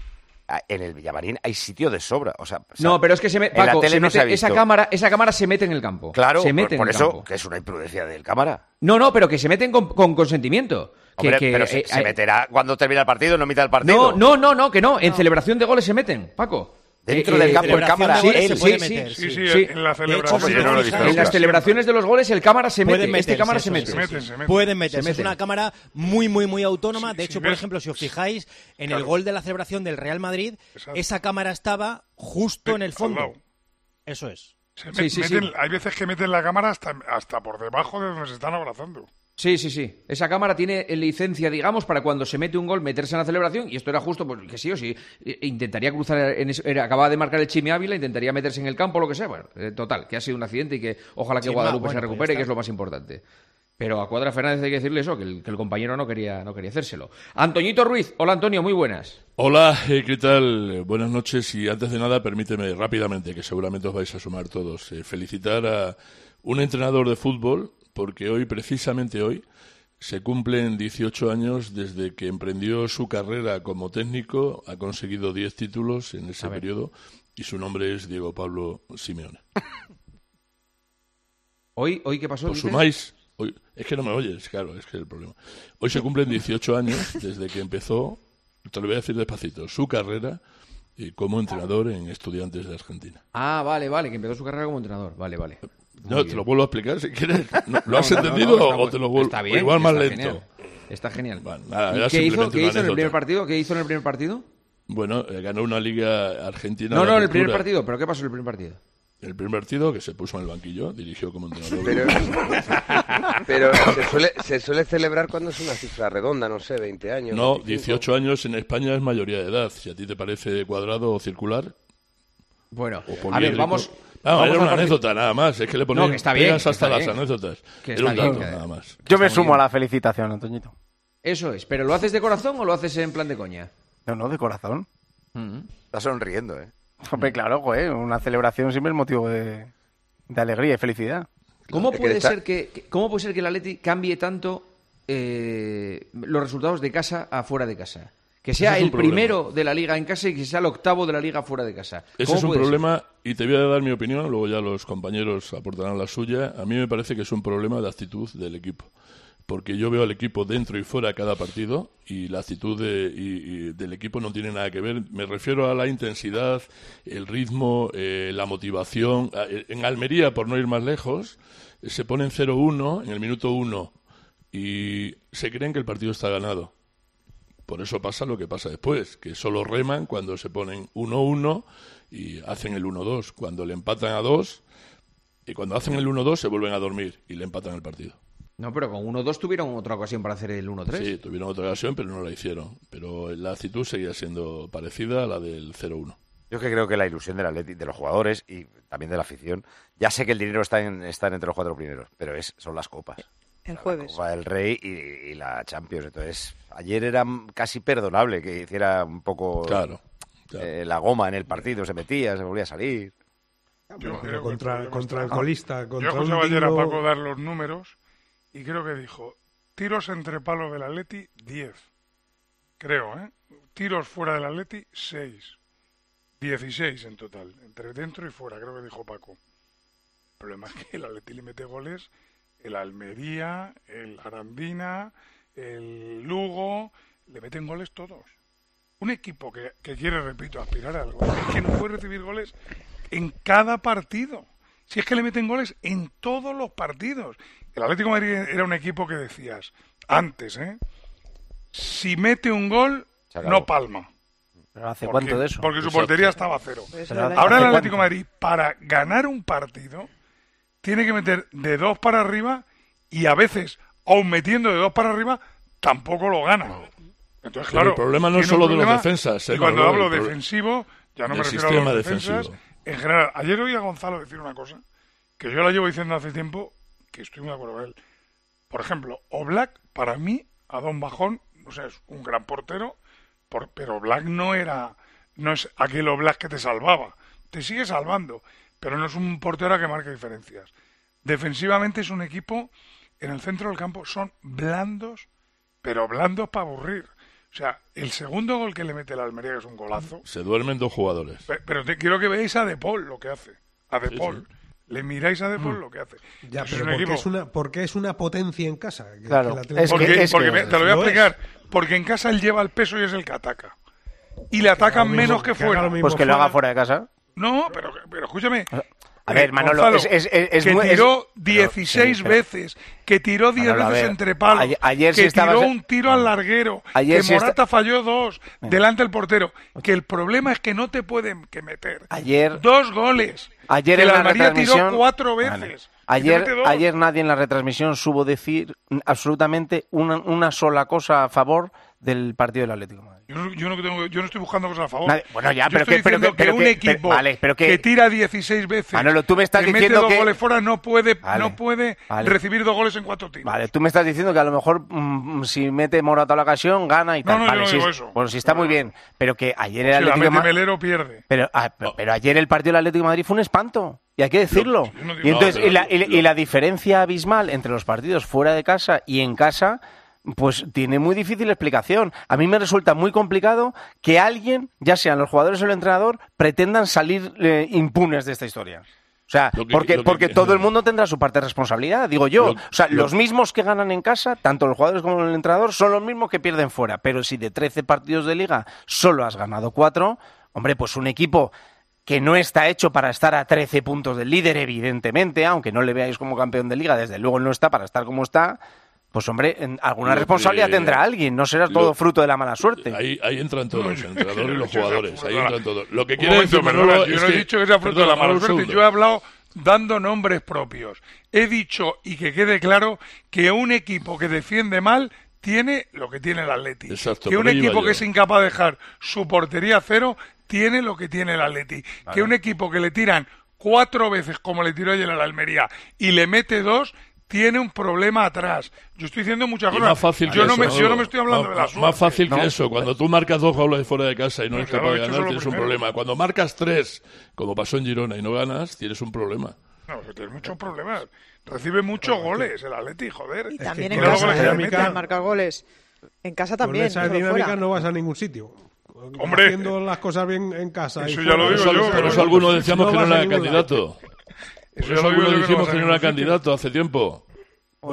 Ah, En el Villamarín hay sitio de sobra. O sea, o sea, No, pero es que se me, Paco, tele se no mete- se ha esa cámara, esa cámara se mete en el campo. Claro, se por, mete por en el eso campo. que es una imprudencia del cámara. No, no, pero que se meten con, con consentimiento. Que- Hombre, que, pero se, eh, se eh, meterá cuando termina el partido, no mitad del partido. No, no, no, no, que no. En celebración de goles se meten, Paco. Dentro del campo, en cámara, goles él, se sí, puede sí, meter, Sí, sí. sí, en la celebración. hecho, no lo las celebraciones de los goles el cámara se mete. Este meterse, cámara se mete. Se meten, se meten. Pueden meterse. Se Es una cámara muy, muy, muy autónoma. de Sí, hecho, sí, por ves- ejemplo, si os fijáis, en el gol de la celebración del Real Madrid, Exacto. esa cámara estaba justo en el fondo. Eso es. Se Sí, met- sí, sí. meten- Hay veces que meten la cámara hasta, hasta por debajo de donde se están abrazando. Sí, sí, sí. Esa cámara tiene licencia, digamos, para cuando se mete un gol meterse en la celebración. Y esto era justo, pues que sí o sí. eh, Intentaría cruzar, en ese- era- acababa de marcar el Chimi Ávila, intentaría meterse en el campo, lo que sea. Bueno, eh, total, que ha sido un accidente y que ojalá que Chima, Guadalupe bueno, se pues recupere, que es lo más importante. Pero a Cuadra Fernández hay que decirle eso, que el, que el compañero no quería, no quería hacérselo. Antoñito Ruiz. Hola, Antonio, muy buenas. Hola, eh, ¿qué tal? Eh, Buenas noches y antes de nada permíteme rápidamente, que seguramente os vais a sumar todos, eh, felicitar a un entrenador de fútbol porque hoy, precisamente hoy, se cumplen 18 años desde que emprendió su carrera como técnico, ha conseguido 10 títulos en ese periodo y su nombre es Diego Pablo Simeone. Hoy, hoy ¿qué pasó? ¿Os sumáis? Hoy, es que no me oyes, claro, es que es el problema. Hoy se cumplen 18 años desde que empezó, te lo voy a decir despacito, su carrera eh, como entrenador en Estudiantes de Argentina. Ah, vale, vale, que empezó su carrera como entrenador. Vale, vale. No, Muy te lo vuelvo a explicar si quieres. ¿No- ¿Lo No, has no, no, entendido no, o te lo vuelvo? Está bien. igual más está lento. Genial. Está genial. Bueno, nada, ¿Y qué hizo, qué hizo en el primer partido? ¿Qué hizo en el primer partido? Bueno, eh, ganó una liga argentina. No, no, en el primer partido. ¿Pero qué pasó en el primer partido? El primer partido que se puso en el banquillo, dirigió como entrenador. Pero, pero se, suele, se suele celebrar cuando es una cifra redonda, no sé, 20 años. No, 25. 18 años en España es mayoría de edad. Si a ti te parece cuadrado o circular. Bueno, o a ver, vamos. No, vamos era una anécdota nada más. Es que le ponían No, que está bien, pegas que hasta está las bien. anécdotas. Que Era un bien, dato, nada más. Yo me sumo a la felicitación, Antoñito. Eso es, pero ¿lo haces de corazón o lo haces en plan de coña? No, no, de corazón. Está sonriendo, ¿eh? Hombre, claro, una celebración siempre es motivo de, de alegría y felicidad. ¿Cómo Es que puede está- ser que, que- cómo puede ser que el Atleti cambie tanto eh, los resultados de casa a fuera de casa? Que sea es el problema. primero de la liga en casa y que sea el octavo de la liga fuera de casa. Ese ¿Cómo es un ser? problema, y te voy a dar mi opinión, luego ya los compañeros aportarán la suya. A mí me parece que es un problema de actitud del equipo. Porque yo veo al equipo dentro y fuera cada partido y la actitud de- y- y del equipo no tiene nada que ver. Me refiero a la intensidad, el ritmo, eh, la motivación. A- En Almería, por no ir más lejos, eh, se ponen 0-1 en el minuto 1 y se creen que el partido está ganado. Por eso pasa lo que pasa después, que solo reman cuando se ponen 1-1 y hacen el 1-2. Cuando le empatan a 2, y cuando hacen el 1-2 se vuelven a dormir y le empatan el partido. No, pero con 1-2 tuvieron otra ocasión para hacer el 1-3. Sí, tuvieron otra ocasión, pero no la hicieron. Pero la actitud seguía siendo parecida a la del 0-1. Yo que creo que la ilusión del Atleti, de los jugadores y también de la afición, ya sé que el dinero está, en, está entre los cuatro primeros, pero es son las copas. El La jueves. Copa del Rey y, y la Champions. Entonces, ayer era casi perdonable que hiciera un poco Claro, eh, la goma en el partido, se metía, se volvía a salir. Yo creo que el contra, problema contra el colista, Yo contra escuchaba un ayer a Paco dar los números y creo que dijo tiros entre palos del Atleti 10. Creo, ¿eh? Tiros fuera del Atleti 6. 16 en total, entre dentro y fuera, creo que dijo Paco. El problema es que el Atleti le mete goles el Almería, el Arandina, el Lugo, le meten goles todos. un equipo que, que quiere, repito, aspirar a algo, es que no puede recibir goles en cada partido. Si es que le meten goles en todos los partidos. El Atlético de Madrid era un equipo que decías, antes, ¿eh? Si mete un gol, no palma. ¿Pero hace Porque- cuánto de eso? Porque su Exacto. portería estaba a cero. Pero Ahora ¿hace el? Atlético de Madrid, para ganar un partido, tiene que meter de dos para arriba y a veces, aun metiendo de dos para arriba, tampoco lo gana. Entonces, Pero claro. el problema no es solo de los defensas, eh, Y cuando Manolo, hablo defensivo, ya no me refiero a los defensas. En general, ayer oí a Gonzalo decir una cosa que yo la llevo diciendo hace tiempo que estoy muy de acuerdo con él. Por ejemplo, Oblak, para mí, ha dado un bajón, o sea, es un gran portero, por- pero Black no era, no es aquel Oblak que te salvaba, te sigue salvando, pero no es un portero que marque diferencias. Defensivamente es un equipo, en el centro del campo son blandos, pero blandos para aburrir. O sea, el segundo gol que le mete el Almería, que es un golazo, Se duermen dos jugadores. Pe- Pero te- quiero que veáis a De Paul lo que hace. A De Sí, Paul. Le miráis a De Paul Mm. lo que hace. Ya, pero un porque equipo- es, una, porque es una potencia en casa. que- Claro, que porque, me- te lo voy a es. explicar. Porque en casa él lleva el peso y es el que ataca. Y le atacan mismo- menos que, fuera. Pues que lo haga fuera de casa. No, pero, pero escúchame. A ver, Manolo, Gonzalo, es- es- es- es que tiró pero- 16 sí, pero- veces, que tiró 10 Manolo, a veces ver, entre palos, ayer- ayer que sí estabas- tiró un tiro al larguero, Ayer que sí Morata falló dos delante del portero. Que el problema es que no te pueden que meter Ayer, dos goles. ayer que en la Almería tiró cuatro veces. Ayer, ayer nadie en la retransmisión supo decir absolutamente una, una sola cosa a favor del partido del Atlético de Madrid. Yo no, yo no tengo- yo no estoy buscando cosas a favor. Nadie- bueno, ya, Yo pero estoy que- pero que- pero un que- equipo pero- vale, pero que- tira 16 veces, Manolo, tú me estás que mete diciendo dos que- goles fuera, no puede, Vale, no puede vale. recibir dos goles en cuatro tiros. Vale, tú me estás diciendo que a lo mejor mm, si mete Morata a la ocasión, gana y No, tal. no, yo vale, no sí, digo es- eso. Bueno, sí está muy bien, pero que ayer el Si la Atlético de mete Ma- Melero, pierde. Pero, ah, pero, ayer el partido del Atlético de Madrid fue un espanto. Y hay que decirlo. yo no y entonces, No, y, la, y la- y la diferencia abismal entre los partidos fuera de casa y en casa, pues tiene muy difícil explicación. A mí me resulta muy complicado que alguien, ya sean los jugadores o el entrenador, pretendan salir eh, impunes de esta historia. O sea, que- porque, que- porque todo el mundo tendrá su parte de responsabilidad, digo yo. Lo- o sea, lo- los mismos que ganan en casa, tanto los jugadores como el entrenador, son los mismos que pierden fuera. Pero si de 13 partidos de liga solo has ganado 4, hombre, pues un equipo que no está hecho para estar a 13 puntos del líder, evidentemente, aunque no le veáis como campeón de liga, desde luego no está para estar como está, pues hombre, en- alguna responsabilidad que- tendrá alguien, no será lo- todo fruto de la mala suerte. Ahí, ahí entran todos, el entrenador y los jugadores. Ahí entran todos. Lo que quiere momento, decir Manolo yo no he que- dicho que sea fruto de la mala suerte. segundo. Yo he hablado dando nombres propios. He dicho, y que quede claro, que un equipo que defiende mal tiene lo que tiene el Atleti. Exacto, que un equipo yo. que es incapaz de dejar su portería a cero tiene lo que tiene el Atleti. Que un equipo que le tiran cuatro veces como le tiró ayer a la Almería y le mete dos tiene un problema atrás. Yo estoy diciendo muchas cosas. más fácil yo, que no eso, me, yo no me estoy hablando más, de la más- suerte. más fácil No. que eso. Cuando tú marcas dos goles fuera de casa y no eres capaz de ganar, tienes un problema. Cuando marcas tres, como pasó en Girona, y no ganas, tienes un problema. No, que tiene muchos problemas. Recibe muchos goles el Atleti, joder. Y también en casa, goles que ¿eh? marcar goles. En casa Con también. esa pero dinámica fuera. no vas a ningún sitio. Hombre. Haciendo las cosas bien en casa. y Eso ya lo digo eso, yo, por eso pero- algunos decíamos que no era candidato. Por Eso ya lo no dijimos que no era candidato hace tiempo.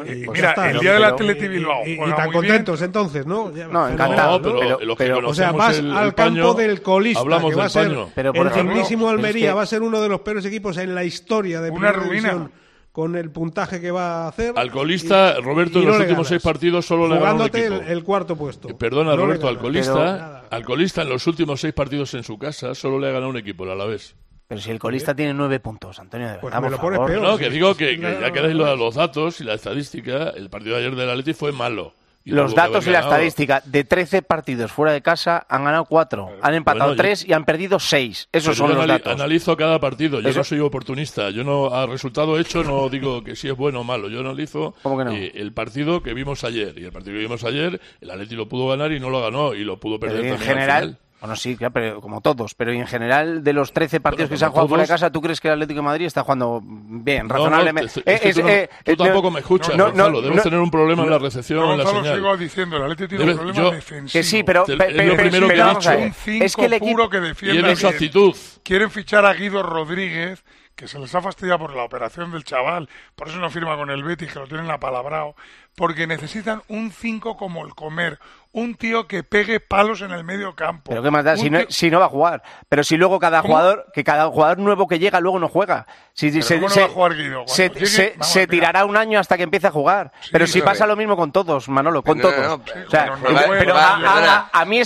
Y- Mira, está, el día del Pero- Atleti Bilbao Y, y juega tan muy bien. contentos entonces, ¿no? Ya, No, encantado, No, pero, pero- pero- O sea, vas el- al el paño, campo del colista, hablamos que va a del ser paño. Pero, por el mismísimo pero es Almería, que- va a ser uno de los peores equipos en la historia de Una Primera ruina. División, con el puntaje que va a hacer. Alcolista, y- Roberto, y en no los últimos ganas. seis partidos solo le ha ganado un Jugándote el, el cuarto puesto. Perdona, No le Roberto. Alcolista, Alcolista en los últimos seis partidos en su casa solo le ha ganado un equipo, el Alavés. Pero si el colista tiene nueve puntos, Antonio, de Pues verdad, me por lo pones favor. peor. No, sí, que sí, digo sí, que, que ya quedáis lo de los datos y la estadística, el partido de ayer del Atleti fue malo. Y Los datos y la estadística de 13 partidos fuera de casa han ganado 4, han empatado Bueno, yo- 3 y han perdido 6. Esos Pero son yo los datos. analizo cada partido, yo Eso- no soy oportunista, yo no a resultado hecho no digo que si es bueno o malo, yo analizo ¿Cómo que no? eh, el partido que vimos ayer y el partido que vimos ayer, el Atleti lo pudo ganar y no lo ganó y lo pudo Pero perder en también al general, final. Bueno, sí, claro, pero como todos, pero en general de los 13 partidos que se han jugado fuera de casa, ¿tú crees que el Atlético de Madrid está jugando bien, No, no, razonablemente? te- es que Eh, tú, no- eh, tú eh, tampoco no- me escuchas, no, Gonzalo, no, debes no- tener un problema en la recepción en la Gonzalo señal. sigo diciendo, el Atleti tiene un problema yo- defensivo. Que sí, pero, Es pe- lo primero que he dicho. ver, un 5 es que el equipo puro que Y defiende actitud. Quieren fichar a Guido Rodríguez, que se les ha fastidiado por la operación del chaval, por eso no firma con el Betis, que lo tienen apalabrado, porque necesitan un 5 como el comer, un tío que pegue palos en el medio campo. Pero qué más da, si, no, si no, va a jugar. Pero si luego cada jugador, que cada jugador nuevo que llega luego no juega. Si, se, se, va a jugar, Guido? se, tirará un año hasta que empiece a jugar. Pero si pasa lo mismo con todos, Manolo, con todos. Pero a, a, mí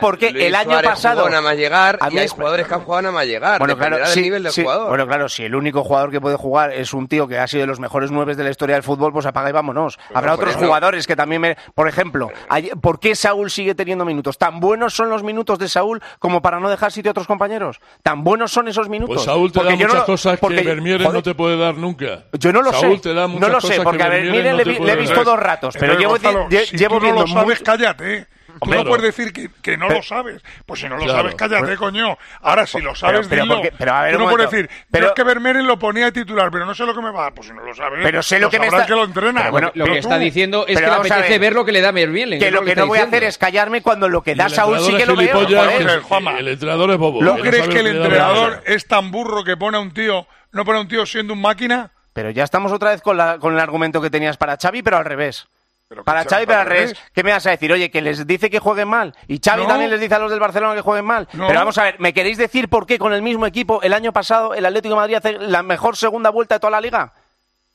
por qué el año pasado. Jugó más llegar, a mí y hay jugadores que han jugado nada más llegar. Bueno, claro, bueno, claro, si el único jugador que puede jugar es un tío que ha sido de los mejores nueve de la historia del fútbol, pues apaga y vámonos. Habrá otros jugadores que también. Por ejemplo, ¿por qué Saúl sigue teniendo minutos? ¿Tan buenos son los minutos de Saúl como para no dejar sitio a otros compañeros? ¿Tan buenos son esos minutos? Pues Saúl te porque da muchas no, cosas porque, que Vermeeren no te puede dar nunca. Yo no lo Saúl sé. Te da no lo sé, porque a Vermeeren no le, le, he visto dos ratos, pero, pero llevo, Gonzalo, llevo, si llevo tú no viendo lo sabes, muy... cállate. Eh. Tú no puedes decir que, que no lo sabes. Pues si no lo sabes, cállate, coño. Ahora, si lo sabes, pero, Tú no puedes decir, pero, es que Vermeeren lo ponía de titular, pero no sé lo que me va. Pues si no lo sabes, pero sé lo, que me está... lo entrena. bueno, lo que está diciendo es que le apetece ver lo que le da Vermeeren. Que lo que no voy a hacer es callarme cuando lo que da Saúl sí que lo veo. El entrenador es bobo. ¿No crees que el entrenador es tan burro que pone a un tío, no pone a un tío siendo un máquina? Pero ya estamos otra vez con, la, con el argumento que tenías para Xavi, pero al revés. Para Xavi para al ¿qué me vas a decir? Oye, que les dice que jueguen mal y Xavi también les dice a los del Barcelona que jueguen mal. Pero vamos a ver, ¿me queréis decir por qué con el mismo equipo el año pasado el Atlético de Madrid hace la mejor segunda vuelta de toda la liga?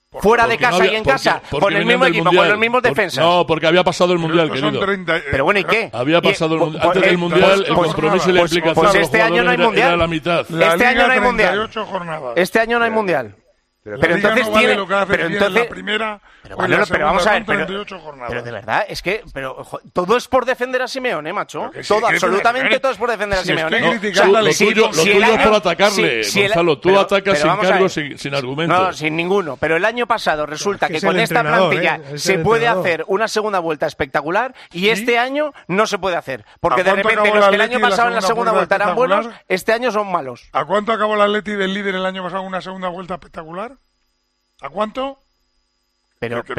Fuera de casa y en casa, con el mismo equipo, con los mismos defensas. no, porque había pasado el Mundial, pero querido. Pero bueno, ¿y qué? Había pasado el Mundial. Antes del Mundial, el compromiso y la implicación este año hay mundial. Era, era la mitad. Este, año no hay mundial. este año no hay Mundial. Este año no hay Mundial. Pero, entonces tiene, pero entonces, la primera pero, vamos a ver, pero, pero, de verdad es que pero todo es por defender a Simeone, macho. Todo, absolutamente todo es por defender a si Simeone. Lo, si, tuyo, es por atacarle, si, Gonzalo. El, tú atacas sin cargo, sin, argumentos. No, sin ninguno. Pero el año pasado resulta que, con esta plantilla ¿eh? se puede hacer una segunda vuelta espectacular y este año no se puede hacer porque de repente los que el año pasado en la segunda vuelta eran buenos, este año son malos. ¿A cuánto acabó la Atleti del líder el año pasado en una segunda vuelta espectacular? ¿A cuánto? Pero, que,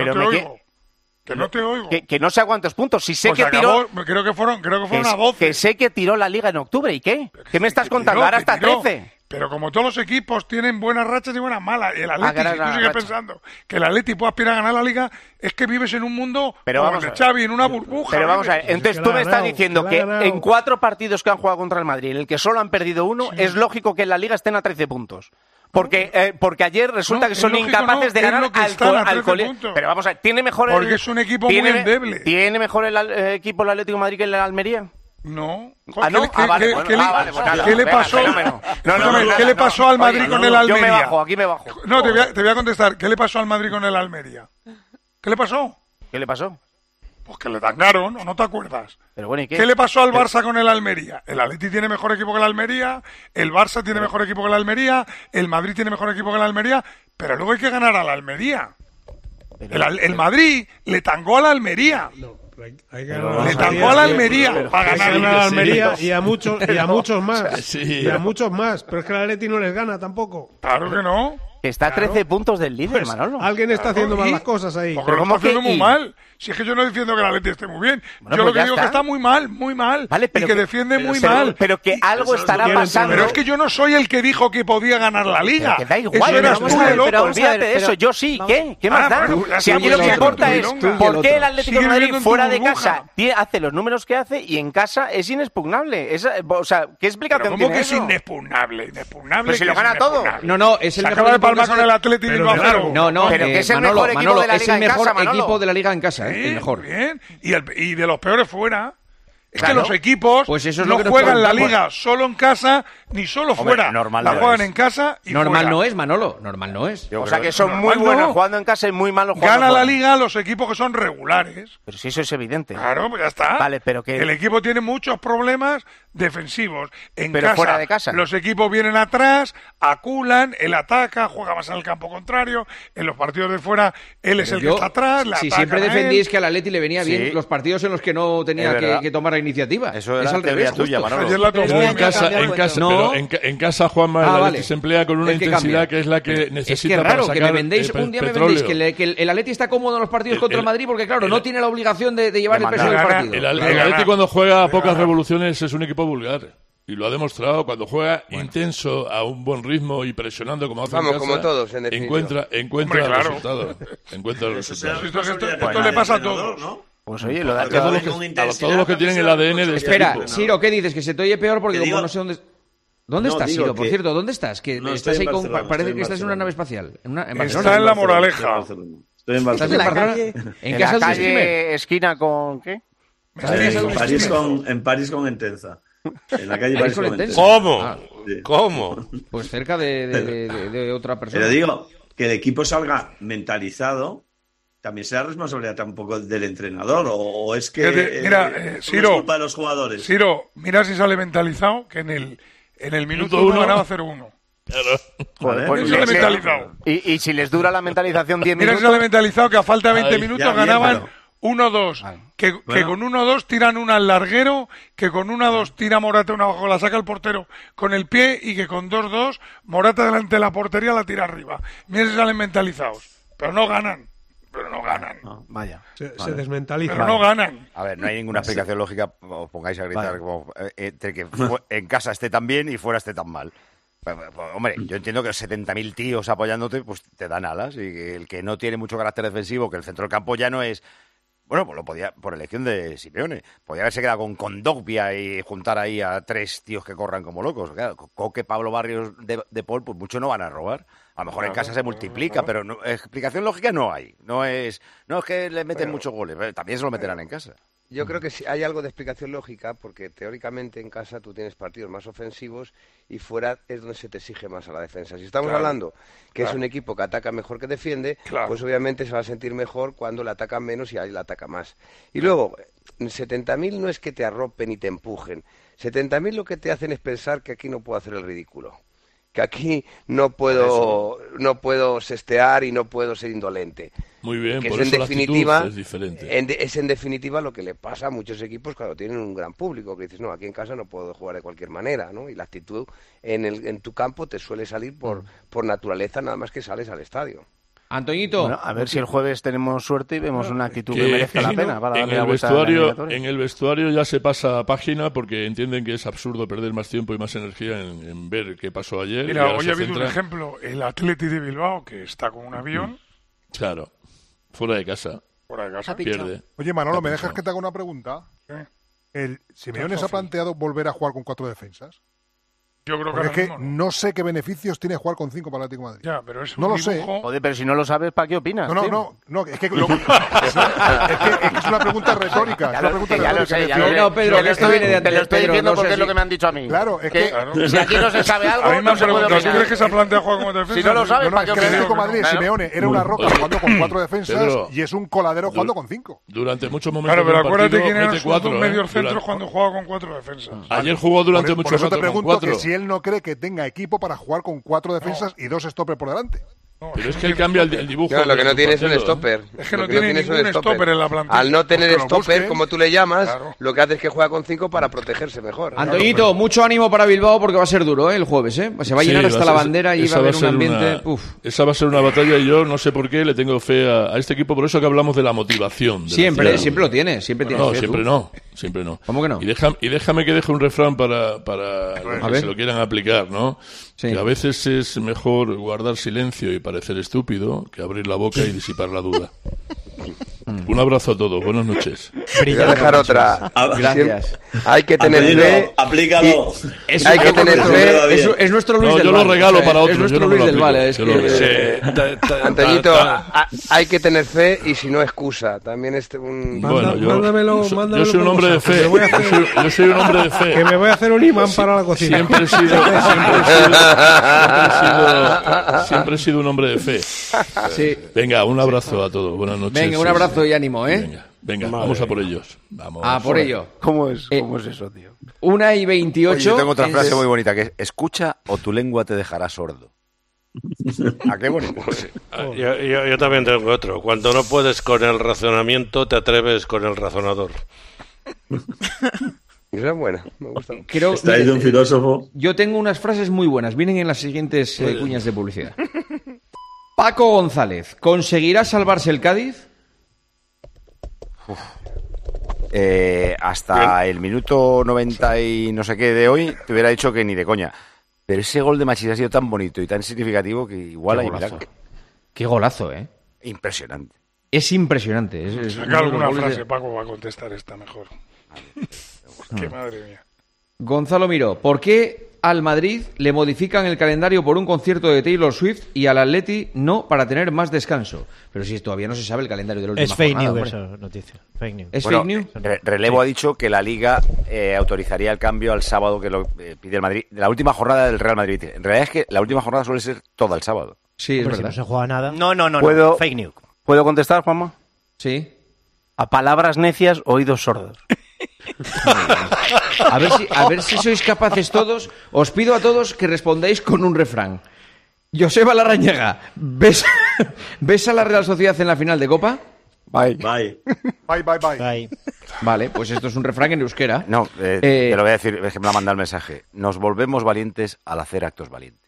no te oigo. Que... No sé a cuántos puntos. Si sé pues que acabó, tiró. Creo que fueron, creo que fueron que, a 12. Que sé que tiró la liga en octubre. ¿Y qué? ¿Qué me estás contando? Ahora hasta tiró, 13. Pero como todos los equipos tienen buenas rachas y buenas malas, el ah, Atleti, si tú sigues pensando que el Atleti puede aspirar a ganar la liga, es que vives en un mundo pero como vamos el de Xavi, en una burbuja. Pero vamos a ver, entonces tú me estás diciendo que, en cuatro partidos que han jugado contra el Madrid, en el que solo han perdido uno, es lógico que en la liga estén a 13 puntos. Porque, eh, porque ayer resulta no, que son lógico, incapaces no, de ganar al, al Pero vamos a ver, ¿tiene mejor Porque el, es un equipo tiene, muy endeble. ¿Tiene mejor el, eh, equipo el Atlético de Madrid que el Almería? No. Ah, no. ¿Qué le pasó? ¿Qué le pasó al Madrid con el Almería? Yo me bajo, aquí me bajo. No, te voy a contestar. ¿Qué le pasó al Madrid con el Almería? ¿Qué le pasó? ¿Qué le pasó? Pues que le tangaron, ¿o no te acuerdas? Qué? Le pasó al Barça con el Almería? El Atleti tiene mejor equipo que el Almería, el Barça tiene mejor equipo que el Almería, el Madrid tiene mejor equipo que el Almería, pero luego hay que ganar al Almería. El, el, Madrid le tangó a la Almería. Le tangó a la Almería para ganar a la Almería. Y a muchos, y a muchos más. Y a muchos más. Pero es que el Atleti no les gana tampoco. Claro que no. Que está claro. a 13 puntos del líder, pues, Manolo. Alguien está claro, haciendo y... mal las cosas ahí. Pero, pero ¿cómo está que haciendo y... muy mal. Si es que yo no defiendo que la Leti esté muy bien. Bueno, yo pues lo que digo es que está muy mal, muy mal. Vale, pero y que, que defiende pero muy pero mal. Pero que algo estará pasando. Pero es que yo no soy el que dijo que podía ganar la liga. Pero que da igual. Eso eras tú de loco. Pero olvídate de eso. Yo sí. ¿Qué? ¿Qué ah, más da? Si a mí lo que importa es por qué el Atlético de Madrid fuera de casa hace los números que hace y en casa es inexpugnable. O sea, ¿qué explicación ¿Cómo que es inexpugnable? Inexpugnable. Si lo gana todo. No, no, es el mejor Palma con el Atlético. No, no, pero eh, es el Manolo, mejor equipo de la liga es el mejor en casa, equipo de la liga en casa, ¿eh? el mejor. Y, el, y de los peores fuera. Es que los equipos pues eso no juegan la liga, solo en casa ni solo fuera. Normal la juegan en casa y Normal no es, Manolo. Normal no es. Yo o sea que son muy buenos jugando en casa y muy malos jugando Gana la liga los equipos que son regulares. Pero si eso es evidente. Claro, pues ya está. Vale, pero que... El equipo tiene muchos problemas defensivos. En pero casa, fuera de casa. Los equipos vienen atrás, aculan, él ataca, juega más al campo contrario. En los partidos de fuera, él es el que está atrás. La si siempre defendís él. que al Atleti le venía bien los partidos en los que no tenía que, tomar la iniciativa. Eso es al revés. Tuya, Ayer la en casa. No, pero en, en casa Juanma Ah, el Atleti vale. se emplea con una Es que intensidad cambia. que es la que Es necesita que es raro para que me sacar, vendéis, eh, un día me petróleo. vendéis que, le- que el, el Atleti está cómodo en los partidos El- contra el, el- Madrid porque claro, no tiene la obligación de, de llevar el peso del partido. El, el. Atleti cuando juega a pocas revoluciones es un equipo vulgar. Y lo ha demostrado cuando juega intenso, a un buen ritmo y presionando como hace en Vamos, casa, como todos, en definitiva. encuentra, encuentra Hombre, el claro. resultado. Encuentra el Esto, resultado. esto- esto Responsabilidad le pasa a todos. ¿no? Pues oye, lo de A todos los que- a todos los que tienen el ADN de este Espera, equipo. Siro, ¿qué dices? Que se te oye peor porque Que como digo- no sé dónde... ¿Dónde No, estás, Siro? Por cierto, ¿dónde estás? Que No, estás estoy ahí en con... Barcelona, Parece que estás en una Barcelona. nave espacial. En una- en Está Barcelona. en la moraleja. Estoy en ¿Estás en Barcelona. Barcelona? En, ¿En la casa de calle esquina con qué? En París, con, en París con Entenza. En la calle París París con Entenza. ¿Cómo? Ah. Sí. ¿Cómo? Pues cerca de, de- de- de- de otra persona. Pero digo, que el equipo salga mentalizado, también será responsabilidad tampoco del entrenador, o, o es que mira, eh, eh, no es Siro, culpa de los jugadores. Ciro, mira si sale mentalizado que en el, en el minuto Minuto 1 uno. ganaba 0-1. Joder, pues Mira sí. mentalizado. Y, y si les dura la mentalización 10 Mira si minutos. sale mentalizado que a falta de 20 Ay, minutos ya, bien, ganaban pero- 1-2. Que, que Bueno. con 1-2 tiran una al larguero, que con 1-2 tira Morata una abajo, la saca el portero con el pie y que con 2-2 Morata delante de la portería la tira arriba. Mira si salen mentalizados. Pero no ganan. Pero no ganan. Vaya. Se, se desmentaliza. Pero no ganan. A ver, no hay ninguna explicación lógica, os pongáis a gritar Vale. como, eh, entre que en casa esté tan bien y fuera esté tan mal. Pues, pues, Hombre, yo entiendo que 70.000 tíos apoyándote, pues te dan alas. Y el que no tiene mucho carácter defensivo, que el centro del campo ya no es. Bueno, pues lo podía, por elección de Simeone. Podía haberse quedado con Condogbia y juntar ahí a tres tíos que corran como locos. Claro, Coque, Pablo Barrios, de, de Paul, pues mucho no van a robar. A lo mejor en casa se multiplica, pero no- explicación lógica no hay. No es, no es que le meten muchos goles, eh, también se lo meterán en casa. Yo creo que sí, hay algo de explicación lógica porque teóricamente en casa tú tienes partidos más ofensivos y fuera es donde se te exige más a la defensa. Si estamos Claro, hablando que es un equipo que ataca mejor que defiende, Claro. pues obviamente se va a sentir mejor cuando le atacan menos y ahí le ataca más. Y luego, 70.000 no es que te arropen y te empujen. 70.000 lo que te hacen es pensar que aquí no puedo hacer el ridículo. Que aquí no puedo, no puedo sestear y no puedo ser indolente. Muy bien, que por es en eso la actitud definitiva es diferente. en de- es en definitiva lo que le pasa a muchos equipos cuando tienen un gran público que dices no aquí en casa no puedo jugar de cualquier manera no y la actitud en el en tu campo te suele salir Mm. por por naturaleza nada más que sales al estadio Antoñito. Bueno, a ver si el jueves tenemos suerte y vemos una actitud que, Que merezca la en- pena para en darle el la vuelta a la vestuario en el vestuario ya se pasa a página porque entienden que es absurdo perder más tiempo y más energía en, en ver qué pasó ayer Mira, hoy ha habido un ejemplo, el Atleti de Bilbao, que está con un avión, claro fuera de casa fuera de casa. pierde Oye, Manolo, ¿me dejas que te haga una pregunta? ¿Qué? El Simeone se ha planteado volver a jugar con cuatro defensas. Yo creo que es que mismo no sé qué beneficios tiene jugar con cinco para el Atlético de Madrid. Ya, pero es un no lo sé. Joder, pero si no lo sabes, ¿para qué opinas? No, no, no, no, es que, lo- es, que, es que es una pregunta retórica. Ya es lo- una pregunta que ya lo retórica. sé, es ya lo sé. Pedro, que esto viene de antes, Te lo estoy Pedro, diciendo no porque sé es lo si- que me han dicho a mí. Claro, es Que- que. si aquí no se sabe algo, A mí me no han se puede preguntado, ¿tú crees que se ha planteado jugar como defensa? Si no lo sabes, No, no, ¿para es qué que el opinas? Atlético de Madrid, Claro. Simeone, era una roca jugando con cuatro defensas Pedro, y es un coladero jugando con cinco. durante muchos momentos Claro, pero acuérdate quién eran dos ¿eh? medios centros Durante- cuando jugaba con cuatro defensas. ayer jugó durante por muchos eso te ratos con pregunto cuatro que si él no cree que tenga equipo para jugar con cuatro defensas y dos stoppers por delante. pero es que él cambia el, el dibujo Claro, lo que no tiene es un ¿eh? stopper. Es que no tiene ningún stopper en la plantilla. Al no tener Pues stopper, busquen. como tú le llamas, Claro. lo que hace es que juega con cinco para protegerse mejor. Antoñito, mucho ánimo para Bilbao porque va a ser duro ¿eh? el jueves. ¿eh? Se va a Sí, llenar hasta la bandera y va a haber a un ambiente. una- uf. Esa va a ser una batalla y yo no sé por qué le tengo fe a, a este equipo, por eso que hablamos de la motivación. de Siempre, siempre lo tienes, siempre Bueno, tienes No, fe, siempre tú. no, siempre no. ¿Cómo que no? Y, deja- y déjame que deje un refrán para, para los que ver. se lo quieran aplicar, ¿no? Sí. Que a veces es mejor guardar silencio y parecer estúpido que abrir la boca y disipar la duda. Un abrazo a todos, buenas noches. Voy a dejar otra. Gracias. Hay que tener fe. aplícalo. Es, Hay que tener nuestro- fe. es, es nuestro Luis No, del yo lo Valle, regalo para otros, Es nuestro Luis del. Antoñito, hay que tener fe y si no excusa. También es un. Bueno, yo, mándamelo, yo soy- mándamelo yo soy un hombre de fe. Yo soy, un hombre de fe. Que me voy a hacer un imán para la cocina. Siempre he sido, siempre he sido, siempre he sido, un hombre de fe. Venga, un abrazo a todos. Buenas noches. Venga, un abrazo sí. y ánimo, ¿eh? Venga, venga, vamos a por ellos. Vamos. Ah, por ello. ¿Cómo es, Eh, cómo es eso, tío? Una y Oye, veintiocho. yo tengo otra es- frase muy bonita que es escucha o tu lengua te dejará sordo. ¿A qué bonito? Yo, yo- yo también tengo otro. Cuando no puedes con el razonamiento, te atreves con el razonador. Esa es buena, me gusta. Creo, Está ahí de un filósofo. Yo tengo unas frases muy buenas. Vienen en las siguientes eh, cuñas de publicidad. Paco González, ¿conseguirá salvarse el Cádiz? Eh, hasta el minuto 90 y no sé qué de hoy te hubiera dicho que ni de coña. Pero ese gol de Machís ha sido tan bonito y tan significativo que igual Qué hay golazo. milagro. Qué golazo, ¿eh? Impresionante. Es impresionante. Es, Saca alguna de- frase, Paco va a contestar esta mejor. Qué madre mía. Gonzalo Miró, ¿por qué al Madrid le modifican el calendario por un concierto de Taylor Swift y al Atleti no para tener más descanso? Pero si todavía no se sabe el calendario de la última Es fake jornada, news esa noticia. Fake news. ¿Es Bueno, fake news? Relevo ha dicho que la Liga eh, autorizaría el cambio al sábado que lo eh, pide el Madrid. La última jornada del Real Madrid. En realidad es que la última jornada suele ser toda el sábado. Sí, Hombre, si no se juega nada. No, no, no. ¿Puedo- no. Fake news. ¿Puedo contestar, Juanma? Sí. A palabras necias, oídos sordos. A ver, si, a ver si sois capaces todos. Os pido a todos que respondáis con un refrán. Joseba Larrañaga, ¿ves, ¿ves a la Real Sociedad en la final de Copa? Bye. Bye. Bye, bye, bye. Bye. Vale, pues esto es un refrán en euskera. No, eh, Eh, te lo voy a decir, es que me lo ha mandado el mensaje. Nos volvemos valientes al hacer actos valientes.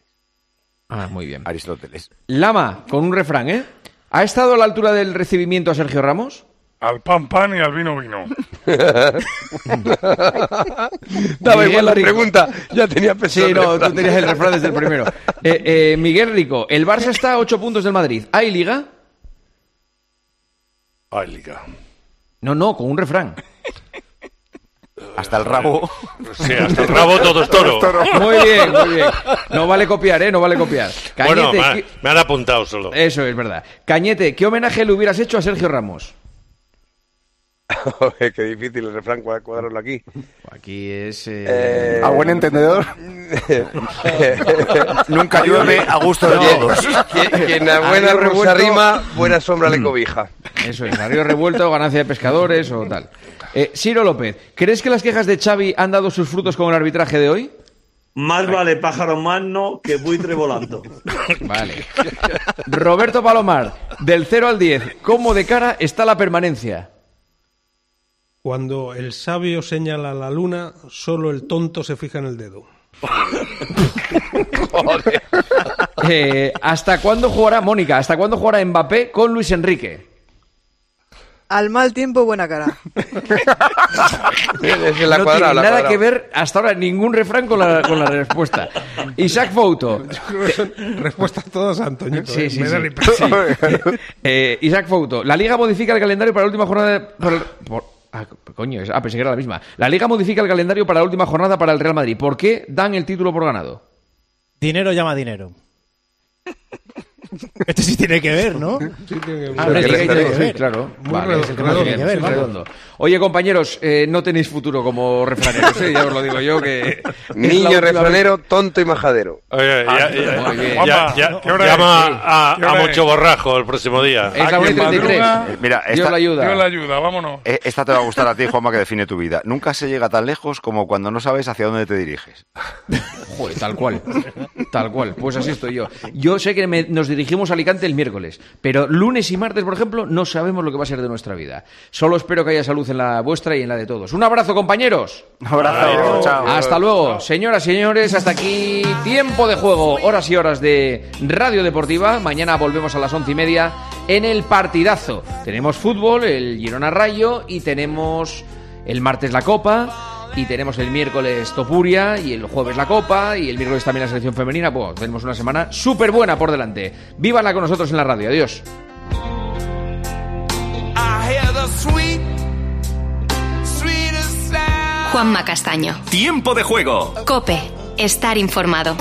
Ah, muy bien. Aristóteles. Lama, con un refrán, ¿eh? ¿Ha estado a la altura del recibimiento a Sergio Ramos? Al pan pan y al vino vino. Daba igual la Rico. pregunta, ya tenía pensado. Sí, no, tú tenías el refrán desde el primero. Eh, eh, Miguel Rico, el Barça está a 8 puntos del Madrid. ¿Hay liga? Ay, liga. No, no, con un refrán. Hasta el rabo. Sí, hasta el rabo todo es toro. Muy bien, muy bien. No vale copiar, ¿eh? No vale copiar. Cañete, Bueno, me, ha- ¿qué- me han apuntado solo. Eso es verdad. Cañete, ¿qué homenaje le hubieras hecho a Sergio Ramos? Joder, Qué difícil el refrán cua- cuadrarlo aquí. Aquí es... eh, Eh, A buen entendedor. Nunca llueve a gusto de todos. Quien, quien a buena revuelto. rusa rima, buena sombra le cobija. Eso es, río revuelto, ganancia de pescadores o tal. Eh, Ciro López, ¿crees que las quejas de Xavi han dado sus frutos con el arbitraje de hoy? Más vale pájaro magno que buitre volando. Vale. Roberto Palomar, del 0 al 10, ¿cómo de cara está la permanencia? Cuando el sabio señala la luna, solo el tonto se fija en el dedo. Eh, ¿Hasta cuándo jugará, Mónica, hasta cuándo jugará Mbappé con Luis Enrique? Al mal tiempo, buena cara. Es la no cuadrada, tiene la nada que ver hasta ahora ningún refrán con la, con la respuesta. Isaac Fouto. Respuestas todas a Antoñito. Sí, ¿eh? sí, Me da sí. Eh, Isaac Fouto. La Liga modifica el calendario para la última jornada. de- por- ah, coño, es- ah, pensé que era la misma. La Liga modifica el calendario para la última jornada para el Real Madrid. ¿Por qué dan el título por ganado? Dinero llama dinero. Esto sí tiene que ver, ¿no? Sí, tiene que- Ah, Porque sí, resta- tiene que sí, ver, claro. Muy Vale, redondo, es el tema redondo. tiene que ver, Vamos. redondo. Oye, compañeros, eh, no tenéis futuro como refraneros, ¿eh? ya os lo digo yo que... Niño refranero, tonto y majadero. Oye, ya, Ah, ya- muy bien. ya- ya- llama a, ¿Qué a Mocho? Borrajo el próximo día. Es la A 1 y quien 33. madruga, Eh, Mira, Dios esta, la ayuda. Dios la ayuda, vámonos. eh, esta te va a gustar a ti, Juanma, que define tu vida. Nunca se llega tan lejos como cuando no sabes hacia dónde te diriges. Joder, tal cual. Tal cual. Pues así estoy yo. Yo sé que me- nos dirigimos a Alicante el miércoles, pero lunes y martes, por ejemplo, no sabemos lo que va a ser de nuestra vida. Solo espero que haya salud en la vuestra y en la de todos. Un abrazo, compañeros. Un abrazo. Chao. Hasta luego, señoras y señores. Hasta aquí tiempo de juego, horas y horas de Radio Deportiva. Mañana volvemos a las once y media en el partidazo. Tenemos fútbol, el Girona Rayo y tenemos el martes la Copa. Y tenemos el miércoles Topuria y el jueves la Copa y el miércoles también la selección femenina. Bueno, tenemos una semana súper buena por delante. Vívanla con nosotros en la radio. Adiós. Juanma Castaño. Tiempo de juego. Cope. Estar informado.